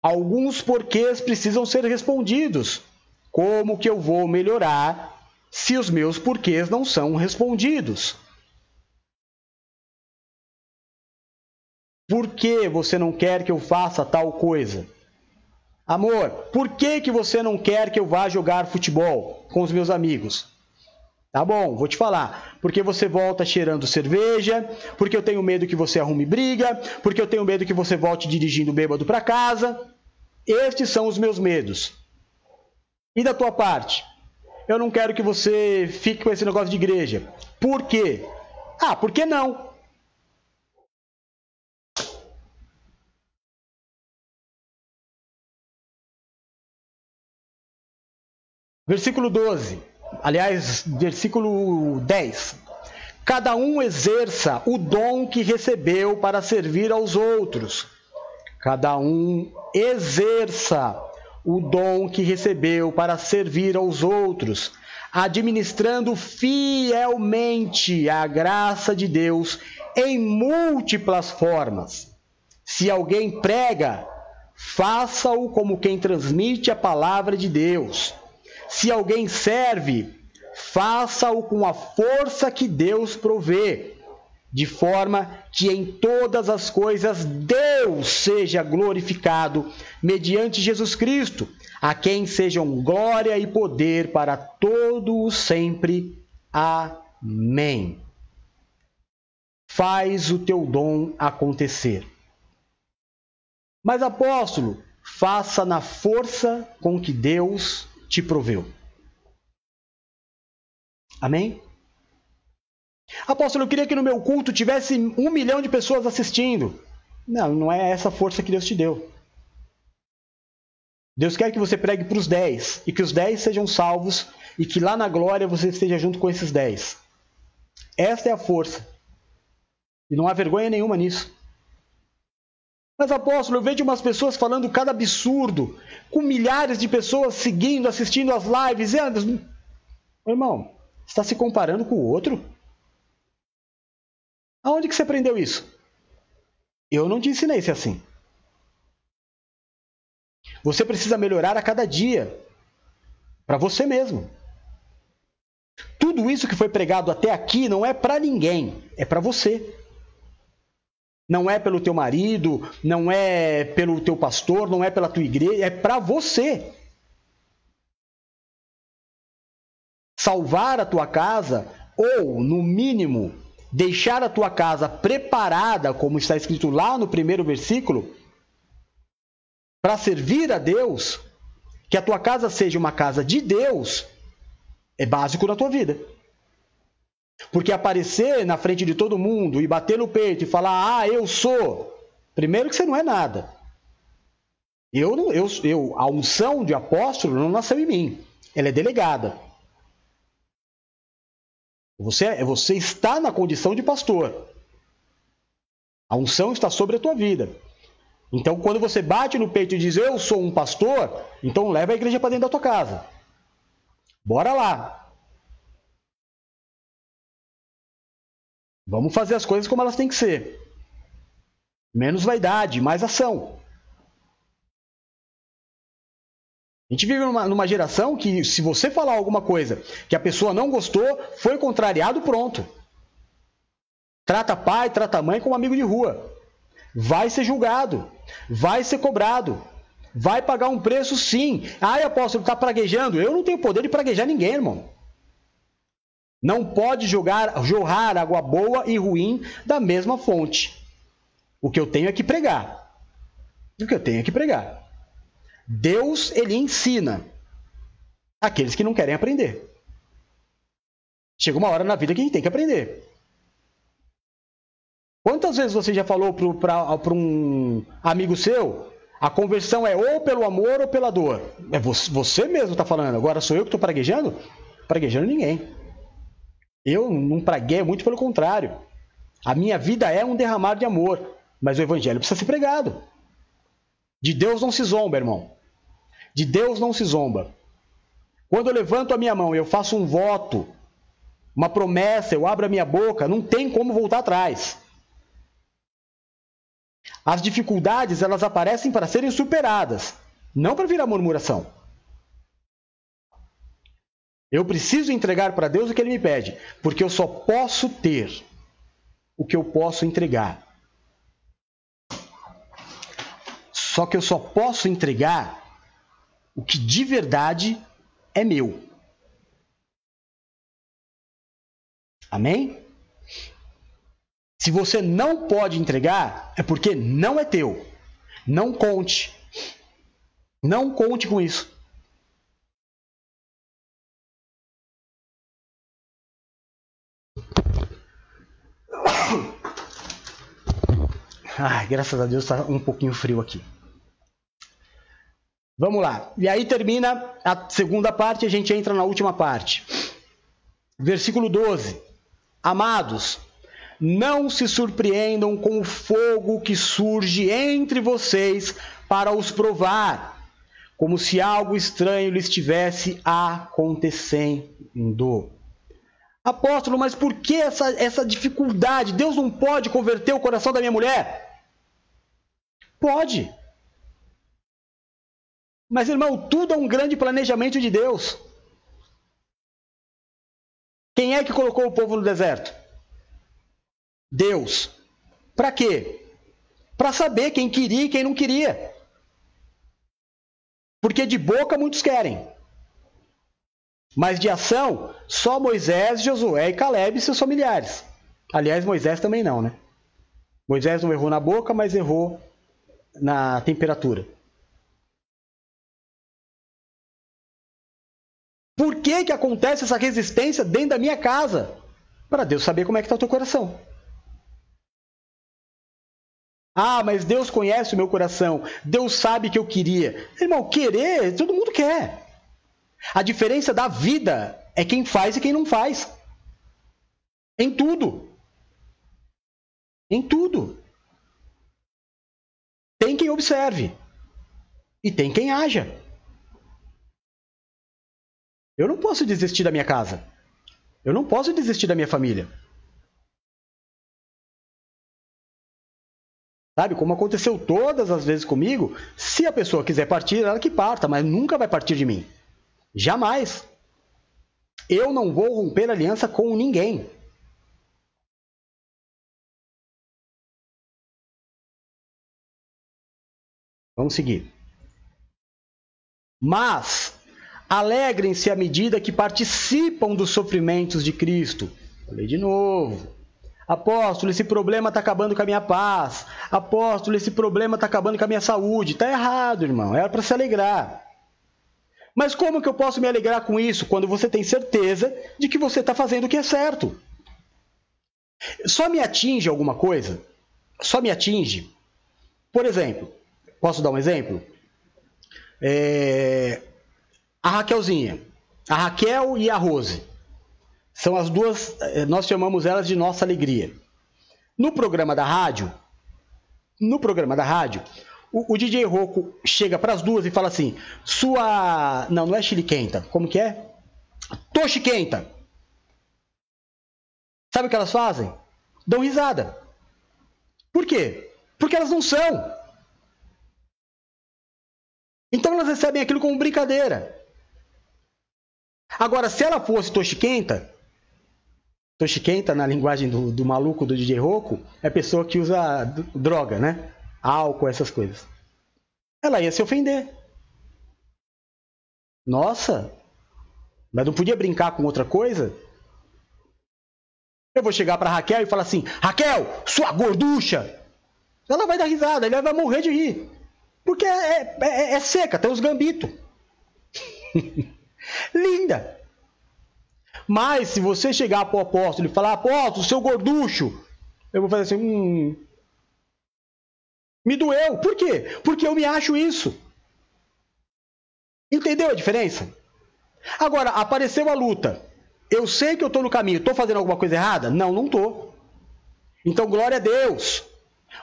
Alguns porquês precisam ser respondidos. Como que eu vou melhorar se os meus porquês não são respondidos? Por que você não quer que eu faça tal coisa? Amor, por que, que você não quer que eu vá jogar futebol com os meus amigos? Tá bom, vou te falar. Porque você volta cheirando cerveja, porque eu tenho medo que você arrume briga, porque eu tenho medo que você volte dirigindo bêbado para casa. Estes são os meus medos. E da tua parte? Eu não quero que você fique com esse negócio de igreja. Por quê? Ah, por que não? Versículo 12, aliás, versículo 10. Cada um exerça o dom que recebeu para servir aos outros. Cada um exerça o dom que recebeu para servir aos outros, administrando fielmente a graça de Deus em múltiplas formas. Se alguém prega, faça-o como quem transmite a palavra de Deus. Se alguém serve, faça-o com a força que Deus provê, de forma que em todas as coisas Deus seja glorificado mediante Jesus Cristo, a quem sejam glória e poder para todo o sempre. Amém. Faz o teu dom acontecer. Mas apóstolo, faça na força com que Deus te proveu. Amém? Apóstolo, eu queria que no meu culto tivesse um milhão de pessoas assistindo. Não, não é essa força que Deus te deu. Deus quer que você pregue para os dez e que os dez sejam salvos e que lá na glória você esteja junto com esses dez. Esta é a força. E não há vergonha nenhuma nisso. Mas, apóstolo, eu vejo umas pessoas falando cada absurdo, com milhares de pessoas seguindo, assistindo as lives. E. Meu irmão, está se comparando com o outro? Aonde que você aprendeu isso? Eu não te ensinei a ser assim. Você precisa melhorar a cada dia. Para você mesmo. Tudo isso que foi pregado até aqui não é para ninguém, é para você. Não é pelo teu marido, não é pelo teu pastor, não é pela tua igreja, é para você. Salvar a tua casa ou, no mínimo, deixar a tua casa preparada, como está escrito lá no primeiro versículo, para servir a Deus, que a tua casa seja uma casa de Deus, é básico na tua vida. Porque aparecer na frente de todo mundo e bater no peito e falar, ah, eu sou, primeiro que você não é nada. Eu, não, eu, eu, a unção de apóstolo não nasceu em mim, ela é delegada. Você, você está na condição de pastor. A unção está sobre a tua vida. Então, quando você bate no peito e diz eu sou um pastor, então leva a igreja para dentro da tua casa. Bora lá. Vamos fazer as coisas como elas têm que ser. Menos vaidade, mais ação. A gente vive numa, numa, geração que, se você falar alguma coisa que a pessoa não gostou, foi contrariado, pronto. Trata pai, trata mãe como amigo de rua. Vai ser julgado, vai ser cobrado, vai pagar um preço sim. Ai, apóstolo, está praguejando. Eu não tenho poder de praguejar ninguém, irmão. Não pode jogar, jorrar água boa e ruim da mesma fonte. O que eu tenho é que pregar. O que eu tenho é que pregar. Deus, ele ensina aqueles que não querem aprender. Chega uma hora na vida que a gente tem que aprender. Quantas vezes você já falou para um amigo seu, a conversão é ou pelo amor ou pela dor? É você, você mesmo está falando, agora sou eu que estou praguejando? Praguejando ninguém. Eu não praguei, muito pelo contrário. A minha vida é um derramar de amor, mas o evangelho precisa ser pregado. De Deus não se zomba, irmão. De Deus não se zomba. Quando eu levanto a minha mão eu faço um voto, uma promessa, eu abro a minha boca, não tem como voltar atrás. As dificuldades, elas aparecem para serem superadas, não para virar murmuração. Eu preciso entregar para Deus o que Ele me pede, porque eu só posso ter o que eu posso entregar. Só que eu só posso entregar o que de verdade é meu. Amém? Se você não pode entregar, é porque não é teu. Não conte. Não conte com isso. Ai, graças a Deus está um pouquinho frio aqui. Vamos lá. E aí termina a segunda parte, a gente entra na última parte. Versículo 12. Amados, não se surpreendam com o fogo que surge entre vocês para os provar, como se algo estranho lhe estivesse acontecendo. Apóstolo, mas por que essa, essa dificuldade? Deus não pode converter o coração da minha mulher? Pode. Mas, irmão, tudo é um grande planejamento de Deus. Quem é que colocou o povo no deserto? Deus. Para quê? Para saber quem queria e quem não queria. Porque de boca muitos querem. Mas de ação, só Moisés, Josué e Caleb e seus familiares. Aliás, Moisés também não, né? Moisés não errou na boca, mas errou na temperatura. Por que, que acontece essa resistência dentro da minha casa? Para Deus saber como é que está o teu coração. Ah, mas Deus conhece o meu coração. Deus sabe que eu queria. Irmão, querer, todo mundo quer. A diferença da vida é quem faz e quem não faz. Em tudo. Em tudo. Tem quem observe. E tem quem haja. Eu não posso desistir da minha casa. Eu não posso desistir da minha família. Sabe, como aconteceu todas as vezes comigo, se a pessoa quiser partir, ela que parta, mas nunca vai partir de mim. Jamais. Eu não vou romper aliança com ninguém. Vamos seguir. Mas Alegrem-se à medida que participam dos sofrimentos de Cristo, Falei de novo. Apóstolo, esse problema está acabando com a minha paz. Apóstolo, esse problema está acabando com a minha saúde. Está errado, irmão. Era para se alegrar. Mas como que eu posso me alegrar com isso quando você tem certeza de que você está fazendo o que é certo? Só me atinge alguma coisa? Só me atinge? Por exemplo, posso dar um exemplo? É... A Raquelzinha. A Raquel e a Rose. São as duas, eh, nós chamamos elas de nossa alegria. No programa da rádio, no programa da rádio, o, o DJ Roco chega para as duas e fala assim: "Sua, não, não é chile quenta, como que é? Toshi quenta". Sabe o que elas fazem? Dão risada. Por quê? Porque elas não são. Então elas recebem aquilo como brincadeira. Agora, se ela fosse Toshi quenta, Toshikenta, na linguagem do, do maluco do DJ Roku, é pessoa que usa droga, né? Álcool, essas coisas. Ela ia se ofender. Nossa, mas não podia brincar com outra coisa? Eu vou chegar para Raquel e falar assim: Raquel, sua gorducha! Ela vai dar risada, ela vai morrer de rir. Porque é, é, é seca, tem os gambitos. Linda! Mas se você chegar para o apóstolo e falar, apóstolo, seu gorducho, eu vou fazer assim, hum, me doeu. Por quê? Porque eu me acho isso. Entendeu a diferença? Agora, apareceu a luta. Eu sei que eu estou no caminho. Estou fazendo alguma coisa errada? Não, não estou. Então, glória a Deus.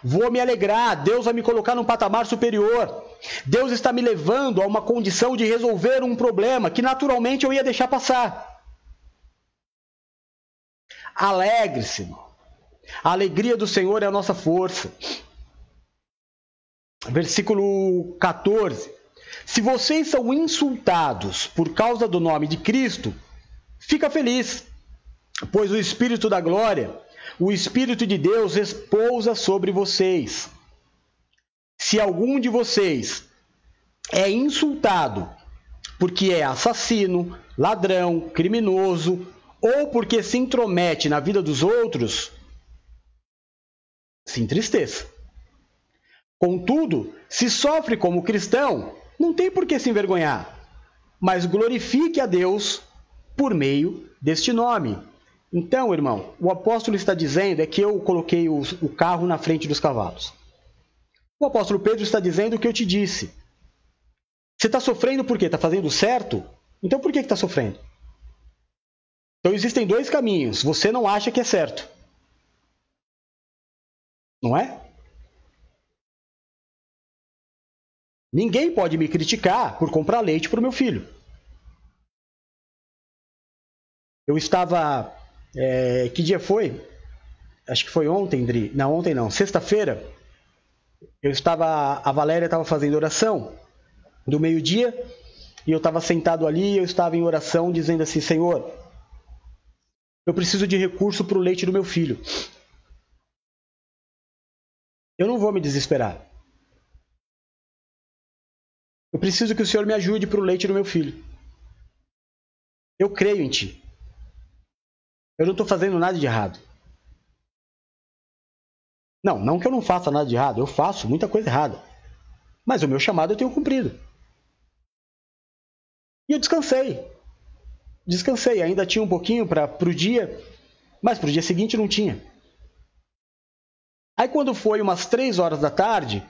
Vou me alegrar. Deus vai me colocar num patamar superior. Deus está me levando a uma condição de resolver um problema que naturalmente eu ia deixar passar. Alegre-se, A alegria do Senhor é a nossa força. Versículo 14. Se vocês são insultados por causa do nome de Cristo, fica feliz, pois o Espírito da glória, o Espírito de Deus repousa sobre vocês. Se algum de vocês é insultado porque é assassino, ladrão, criminoso, ou porque se intromete na vida dos outros, se entristeça. Contudo, se sofre como cristão, não tem por que se envergonhar, mas glorifique a Deus por meio deste nome. Então, irmão, o apóstolo está dizendo é que eu coloquei o, o carro na frente dos cavalos. O apóstolo Pedro está dizendo o que eu te disse. Você está sofrendo por quê? Está fazendo certo? Então por que está sofrendo? Então existem dois caminhos. Você não acha que é certo. Não é? Ninguém pode me criticar por comprar leite para o meu filho. Eu estava. É, que dia foi? Acho que foi ontem, Dri. Não, ontem não. Sexta-feira. Eu estava. A Valéria estava fazendo oração do meio-dia. E eu estava sentado ali. Eu estava em oração dizendo assim: Senhor, eu preciso de recurso para o leite do meu filho. Eu não vou me desesperar. Eu preciso que o Senhor me ajude para o leite do meu filho. Eu creio em Ti. Eu não estou fazendo nada de errado. Não, não que eu não faça nada de errado. Eu faço muita coisa errada. Mas o meu chamado eu tenho cumprido. E eu descansei descansei. Ainda tinha um pouquinho para o dia, mas para o dia seguinte não tinha. Aí quando foi umas três horas da tarde,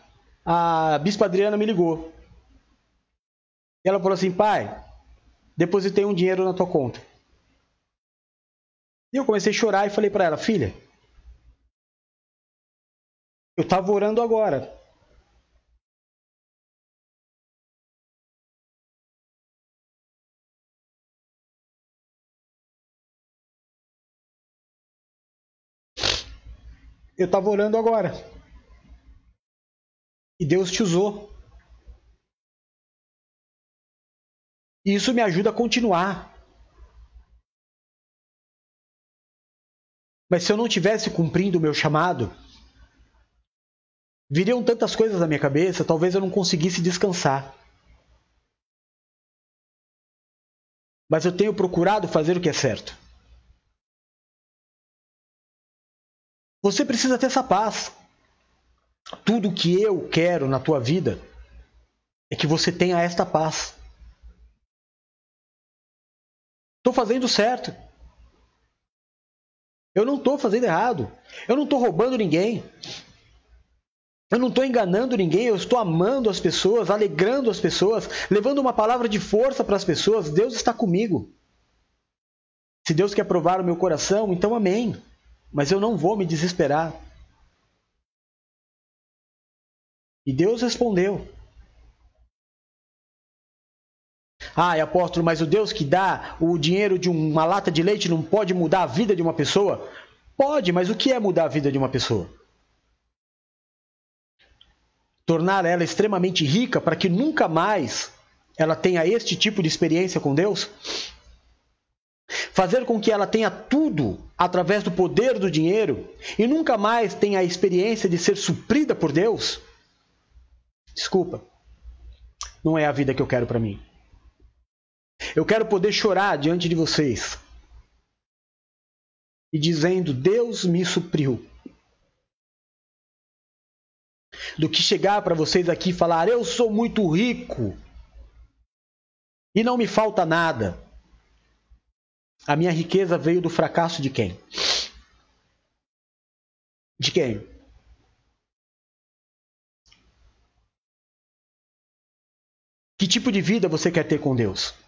a Bispa Adriana me ligou. E ela falou assim, pai, depositei um dinheiro na tua conta. E eu comecei a chorar e falei para ela, filha, eu estava orando agora. Eu estava orando agora. E Deus te usou. E isso me ajuda a continuar. Mas se eu não tivesse cumprindo o meu chamado, viriam tantas coisas na minha cabeça, talvez eu não conseguisse descansar. Mas eu tenho procurado fazer o que é certo. Você precisa ter essa paz. Tudo que eu quero na tua vida é que você tenha esta paz. Estou fazendo certo. Eu não estou fazendo errado. Eu não estou roubando ninguém. Eu não estou enganando ninguém. Eu estou amando as pessoas, alegrando as pessoas, levando uma palavra de força para as pessoas. Deus está comigo. Se Deus quer provar o meu coração, então amém. Mas eu não vou me desesperar. E Deus respondeu. Ah, apóstolo, mas o Deus que dá o dinheiro de uma lata de leite não pode mudar a vida de uma pessoa? Pode, mas o que é mudar a vida de uma pessoa? Tornar ela extremamente rica para que nunca mais ela tenha este tipo de experiência com Deus? Fazer com que ela tenha tudo através do poder do dinheiro e nunca mais tenha a experiência de ser suprida por Deus? Desculpa, não é a vida que eu quero para mim. Eu quero poder chorar diante de vocês e dizendo: Deus me supriu. Do que chegar para vocês aqui e falar: Eu sou muito rico e não me falta nada. A minha riqueza veio do fracasso de quem? De quem? Que tipo de vida você quer ter com Deus?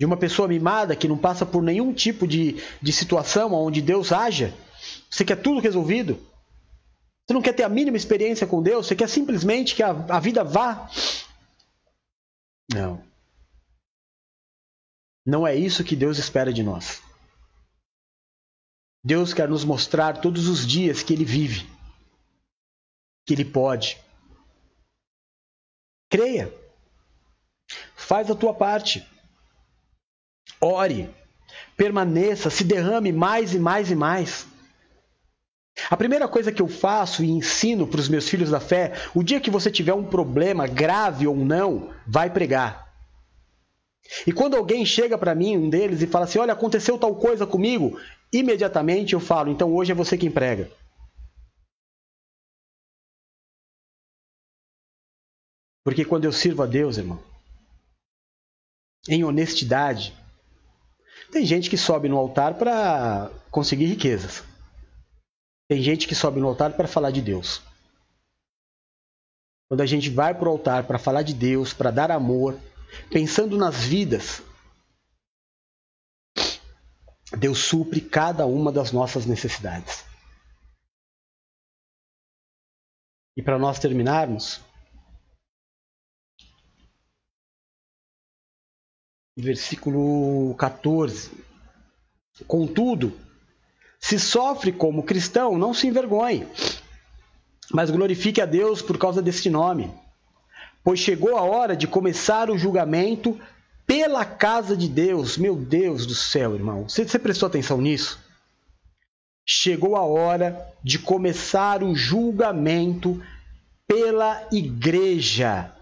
De uma pessoa mimada que não passa por nenhum tipo de, de situação onde Deus haja. Você quer tudo resolvido. Você não quer ter a mínima experiência com Deus. Você quer simplesmente que a, a vida vá. Não. Não é isso que Deus espera de nós. Deus quer nos mostrar todos os dias que Ele vive, que Ele pode. Creia. Faz a tua parte. Ore, permaneça, se derrame mais e mais e mais. A primeira coisa que eu faço e ensino para os meus filhos da fé, o dia que você tiver um problema grave ou não, vai pregar. E quando alguém chega para mim, um deles, e fala assim: Olha, aconteceu tal coisa comigo, imediatamente eu falo: Então hoje é você quem prega. Porque quando eu sirvo a Deus, irmão, em honestidade, tem gente que sobe no altar para conseguir riquezas. Tem gente que sobe no altar para falar de Deus. Quando a gente vai para o altar para falar de Deus, para dar amor, pensando nas vidas, Deus supre cada uma das nossas necessidades. E para nós terminarmos, versículo 14. Contudo, se sofre como cristão, não se envergonhe, mas glorifique a Deus por causa deste nome. Pois chegou a hora de começar o julgamento pela casa de Deus. Meu Deus do céu, irmão. Você, você prestou atenção nisso? Chegou a hora de começar o julgamento pela igreja.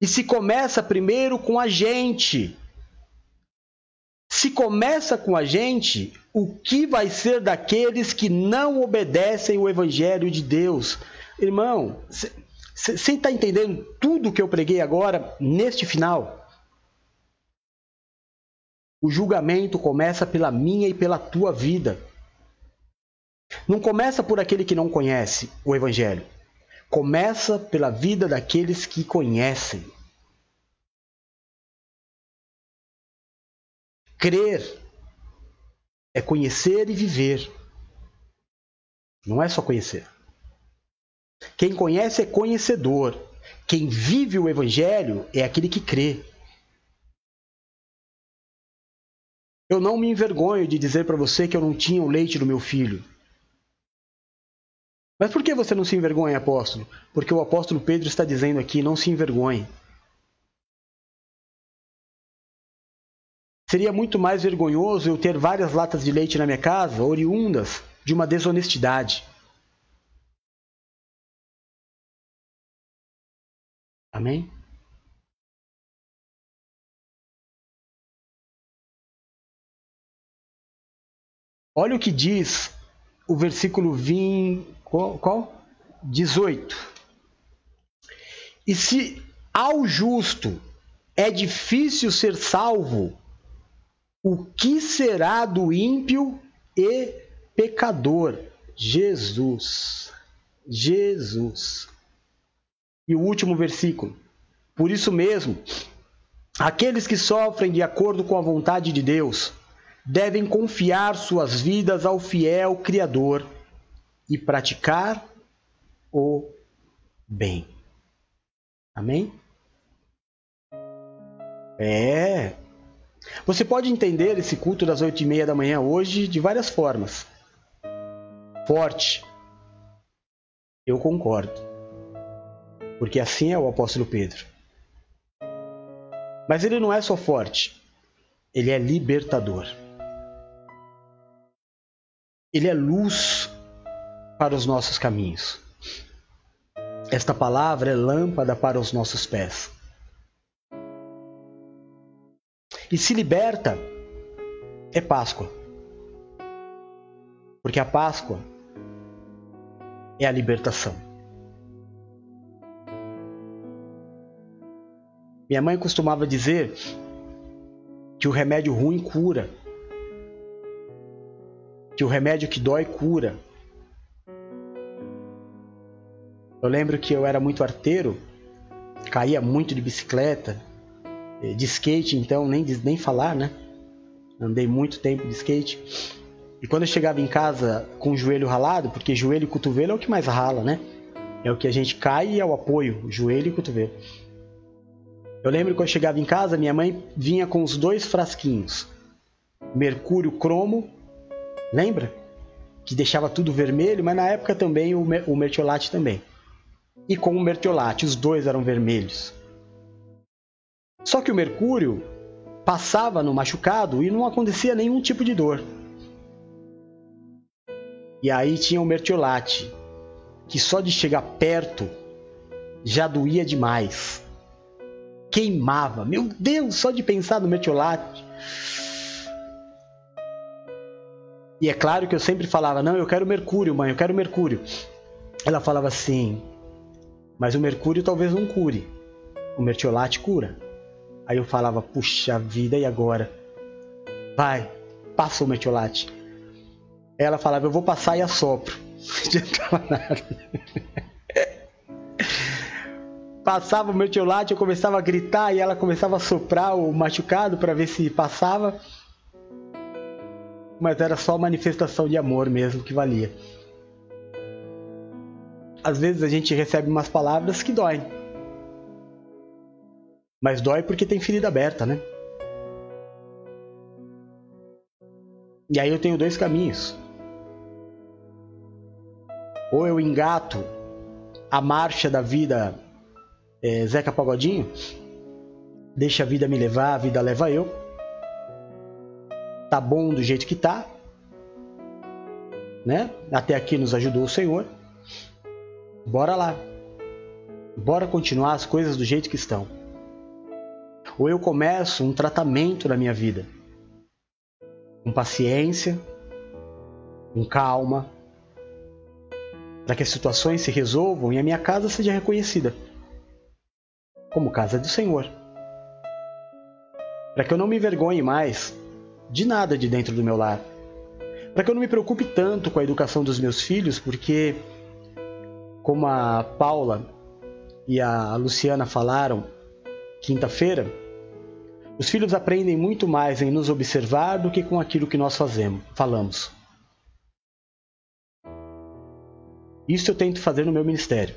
E se começa primeiro com a gente. Se começa com a gente, o que vai ser daqueles que não obedecem o Evangelho de Deus? Irmão, você está entendendo tudo que eu preguei agora neste final? O julgamento começa pela minha e pela tua vida. Não começa por aquele que não conhece o Evangelho começa pela vida daqueles que conhecem. Crer é conhecer e viver. Não é só conhecer. Quem conhece é conhecedor. Quem vive o Evangelho é aquele que crê. Eu não me envergonho de dizer para você que eu não tinha o leite do meu filho. Mas por que você não se envergonha, apóstolo? Porque o apóstolo Pedro está dizendo aqui: não se envergonhe. Seria muito mais vergonhoso eu ter várias latas de leite na minha casa, oriundas de uma desonestidade. Amém? Olha o que diz o versículo 20, qual? qual? 18. E se ao justo é difícil ser salvo, o que será do ímpio e pecador? Jesus. Jesus. E o último versículo. Por isso mesmo, aqueles que sofrem de acordo com a vontade de Deus devem confiar suas vidas ao fiel Criador e praticar o bem. Amém? É. Você pode entender esse culto das oito e meia da manhã hoje de várias formas. Forte. Eu concordo. Porque assim é o apóstolo Pedro. Mas ele não é só forte, ele é libertador. Ele é luz para os nossos caminhos. Esta palavra é lâmpada para os nossos pés. E se liberta é Páscoa. Porque a Páscoa é a libertação. Minha mãe costumava dizer que o remédio ruim cura, que o remédio que dói cura. Eu lembro que eu era muito arteiro, caía muito de bicicleta, eh, de skate, então nem, nem falar, né? Andei muito tempo de skate. E quando eu chegava em casa com o joelho ralado, porque joelho e cotovelo é o que mais rala, né? É o que a gente cai e é o apoio, joelho e cotovelo. Eu lembro que quando eu chegava em casa, minha mãe vinha com os dois frasquinhos. Mercúrio cromo Lembra? Que deixava tudo vermelho, mas na época também o, o mertiolate também. E com o mertiolate, os dois eram vermelhos. Só que o mercúrio passava no machucado e não acontecia nenhum tipo de dor. E aí tinha o mertiolate, que só de chegar perto já doía demais. Queimava. Meu Deus, só de pensar no mertiolate E é claro que eu sempre falava: Não, eu quero Mercúrio, mãe, eu quero Mercúrio. Ela falava assim: Mas o Mercúrio talvez não cure. O mertiolate cura. Aí eu falava: Puxa vida, e agora? Vai, passa o mertiolate. Ela falava: Eu vou passar e assopro. Não adiantava nada. Passava o mertiolate, eu começava a gritar e ela começava a soprar o machucado para ver se passava mas era só manifestação de amor mesmo que valia. Às vezes a gente recebe umas palavras que doem. Mas dói porque tem ferida aberta, né? E aí eu tenho dois caminhos. Ou eu engato a marcha da vida é, Zeca Pagodinho, deixa a vida me levar, a vida leva eu tá bom do jeito que tá, né? Até aqui nos ajudou o Senhor. Bora lá. Bora continuar as coisas do jeito que estão. Ou eu começo um tratamento na minha vida. Com paciência, com calma, para que as situações se resolvam e a minha casa seja reconhecida como casa do Senhor. Para que eu não me envergonhe mais de nada de dentro do meu lar. Para que eu não me preocupe tanto com a educação dos meus filhos, porque, como a Paula e a Luciana falaram quinta-feira, os filhos aprendem muito mais em nos observar do que com aquilo que nós fazemos, falamos. Isso eu tento fazer no meu ministério.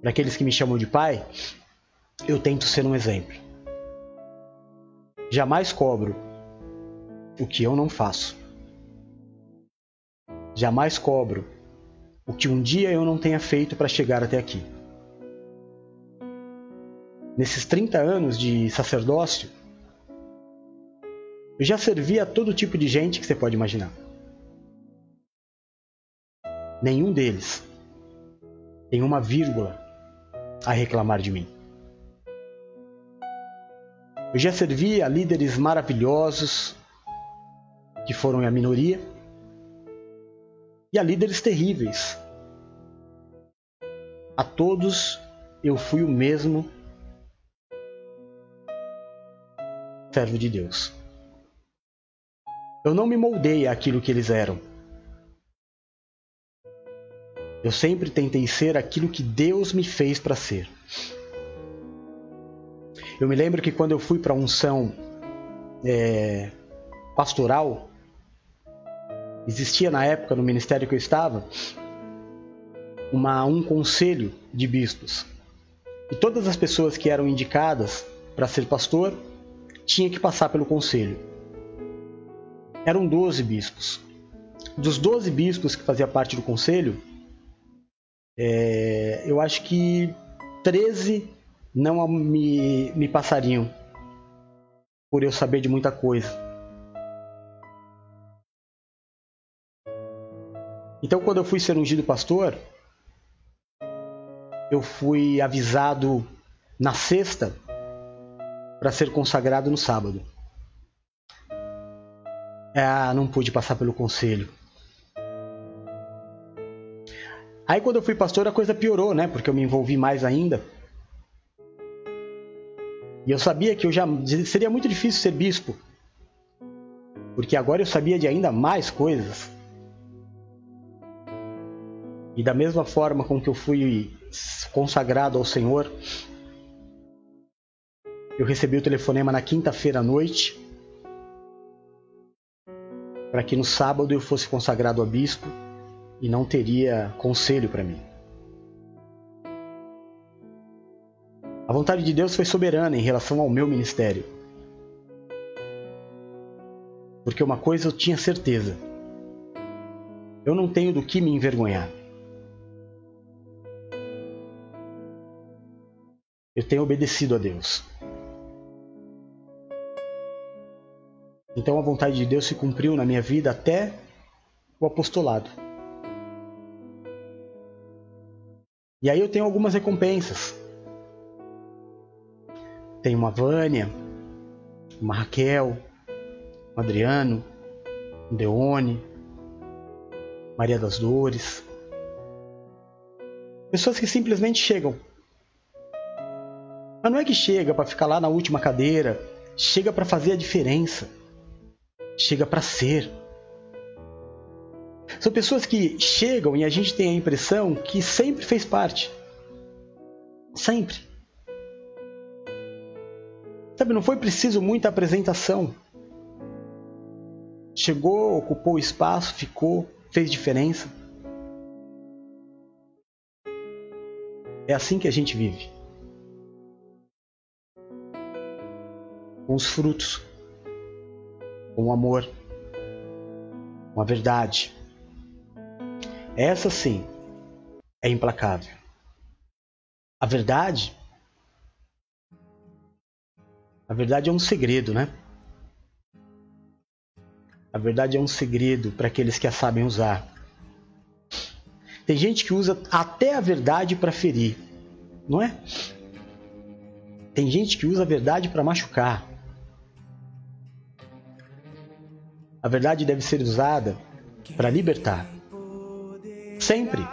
Para aqueles que me chamam de pai, eu tento ser um exemplo. Jamais cobro o que eu não faço. Jamais cobro o que um dia eu não tenha feito para chegar até aqui. Nesses 30 anos de sacerdócio, eu já servi a todo tipo de gente que você pode imaginar. Nenhum deles tem uma vírgula a reclamar de mim. Eu já servi a líderes maravilhosos, que foram a minoria, e a líderes terríveis. A todos eu fui o mesmo servo de Deus. Eu não me moldei àquilo que eles eram. Eu sempre tentei ser aquilo que Deus me fez para ser. Eu me lembro que quando eu fui para a unção é, pastoral, existia na época no ministério que eu estava uma, um conselho de bispos. E todas as pessoas que eram indicadas para ser pastor tinham que passar pelo conselho. Eram 12 bispos. Dos 12 bispos que faziam parte do conselho, é, eu acho que 13 não me, me passariam por eu saber de muita coisa. Então, quando eu fui ser ungido pastor, eu fui avisado na sexta para ser consagrado no sábado. Ah, não pude passar pelo conselho. Aí quando eu fui pastor a coisa piorou, né? Porque eu me envolvi mais ainda. E eu sabia que eu já seria muito difícil ser bispo. Porque agora eu sabia de ainda mais coisas. E da mesma forma com que eu fui consagrado ao Senhor, eu recebi o telefonema na quinta-feira à noite para que no sábado eu fosse consagrado a bispo e não teria conselho para mim. A vontade de Deus foi soberana em relação ao meu ministério. Porque uma coisa eu tinha certeza: eu não tenho do que me envergonhar. Eu tenho obedecido a Deus. Então a vontade de Deus se cumpriu na minha vida até o apostolado. E aí eu tenho algumas recompensas. Tem uma Vânia, uma Raquel, um Adriano, um Deone, Maria das Dores. Pessoas que simplesmente chegam. Mas não é que chega para ficar lá na última cadeira, chega para fazer a diferença. Chega para ser. São pessoas que chegam e a gente tem a impressão que sempre fez parte. Sempre. Sabe, não foi preciso muita apresentação. Chegou, ocupou o espaço, ficou, fez diferença. É assim que a gente vive. Com os frutos, com o amor, com a verdade. Essa sim é implacável. A verdade a verdade é um segredo, né? A verdade é um segredo para aqueles que a sabem usar. Tem gente que usa até a verdade para ferir, não é? Tem gente que usa a verdade para machucar. A verdade deve ser usada para libertar. Sempre.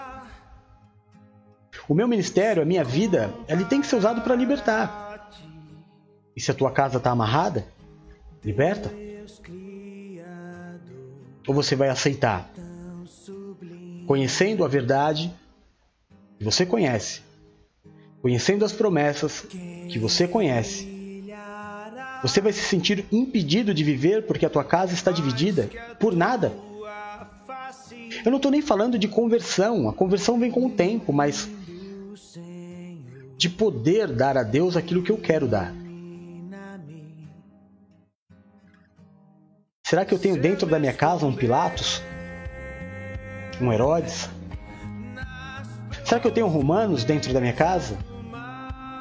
O meu ministério, a minha vida, ele tem que ser usado para libertar. E se a tua casa está amarrada, liberta. Ou você vai aceitar, conhecendo a verdade que você conhece, conhecendo as promessas que você conhece. Você vai se sentir impedido de viver porque a tua casa está dividida por nada. Eu não estou nem falando de conversão, a conversão vem com o tempo, mas de poder dar a Deus aquilo que eu quero dar. Será que eu tenho dentro da minha casa um Pilatos? Um Herodes? Será que eu tenho romanos dentro da minha casa?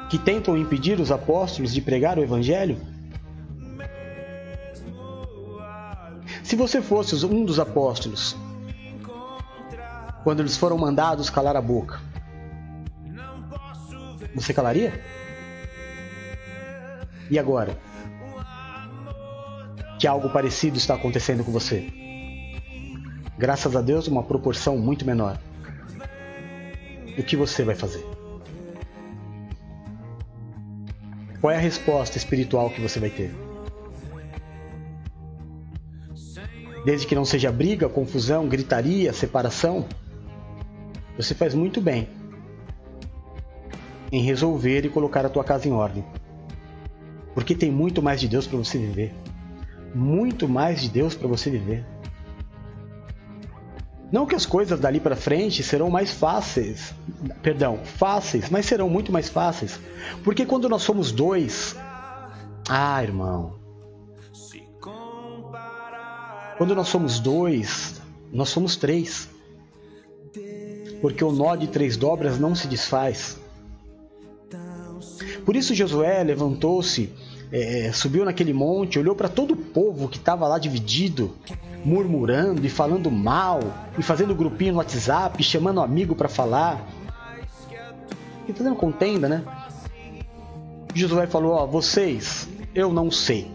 Que tentam impedir os apóstolos de pregar o Evangelho? Se você fosse um dos apóstolos, quando eles foram mandados calar a boca, você calaria? E agora? que algo parecido está acontecendo com você. Graças a Deus, uma proporção muito menor. O que você vai fazer? Qual é a resposta espiritual que você vai ter? Desde que não seja briga, confusão, gritaria, separação, você faz muito bem em resolver e colocar a tua casa em ordem. Porque tem muito mais de Deus para você viver. Muito mais de Deus para você viver. Não que as coisas dali para frente serão mais fáceis, perdão, fáceis, mas serão muito mais fáceis. Porque quando nós somos dois, ah, irmão, quando nós somos dois, nós somos três. Porque o nó de três dobras não se desfaz. Por isso Josué levantou-se, é, subiu naquele monte, olhou para todo o povo que estava lá dividido murmurando e falando mal, e fazendo grupinho no WhatsApp, chamando um amigo para falar, e fazendo contenda, né? Josué falou: Ó, vocês, eu não sei,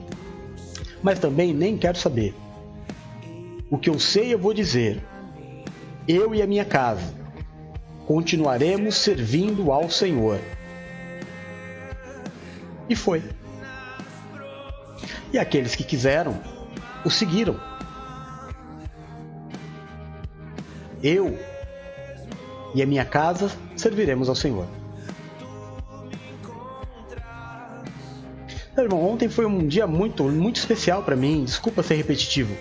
mas também nem quero saber. O que eu sei eu vou dizer. Eu e a minha casa continuaremos servindo ao Senhor. E foi. E aqueles que quiseram o seguiram. Eu e a minha casa serviremos ao Senhor. Meu irmão, ontem foi um dia muito, muito especial para mim. Desculpa ser repetitivo.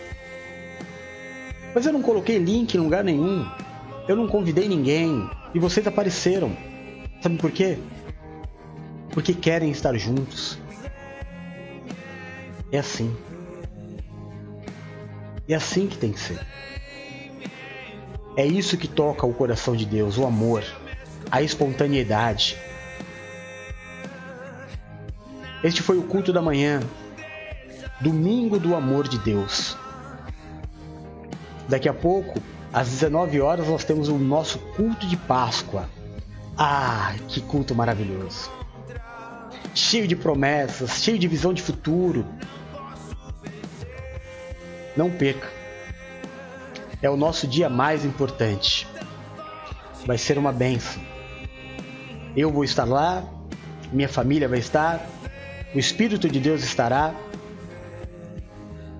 Mas eu não coloquei link em lugar nenhum. Eu não convidei ninguém. E vocês apareceram. Sabe por quê? Porque querem estar juntos. É assim. É assim que tem que ser. É isso que toca o coração de Deus, o amor, a espontaneidade. Este foi o culto da manhã, domingo do amor de Deus. Daqui a pouco, às 19 horas, nós temos o nosso culto de Páscoa. Ah, que culto maravilhoso! Cheio de promessas, cheio de visão de futuro. Não perca é o nosso dia mais importante. Vai ser uma benção. Eu vou estar lá, minha família vai estar, o Espírito de Deus estará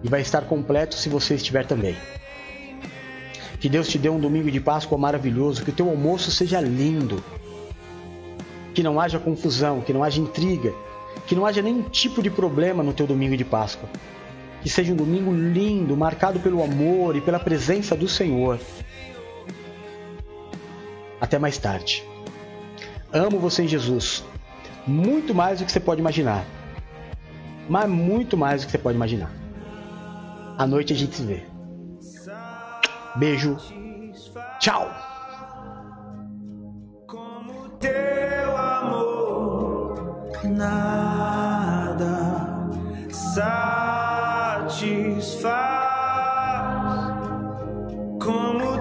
e vai estar completo se você estiver também. Que Deus te dê um domingo de Páscoa maravilhoso, que o teu almoço seja lindo, que não haja confusão, que não haja intriga, que não haja nenhum tipo de problema no teu domingo de Páscoa. Que seja um domingo lindo, marcado pelo amor e pela presença do Senhor. Até mais tarde. Amo você em Jesus. Muito mais do que você pode imaginar. Mas muito mais do que você pode imaginar. À noite a gente se vê. Beijo. Tchau. Como teu amor, nada satisfaz como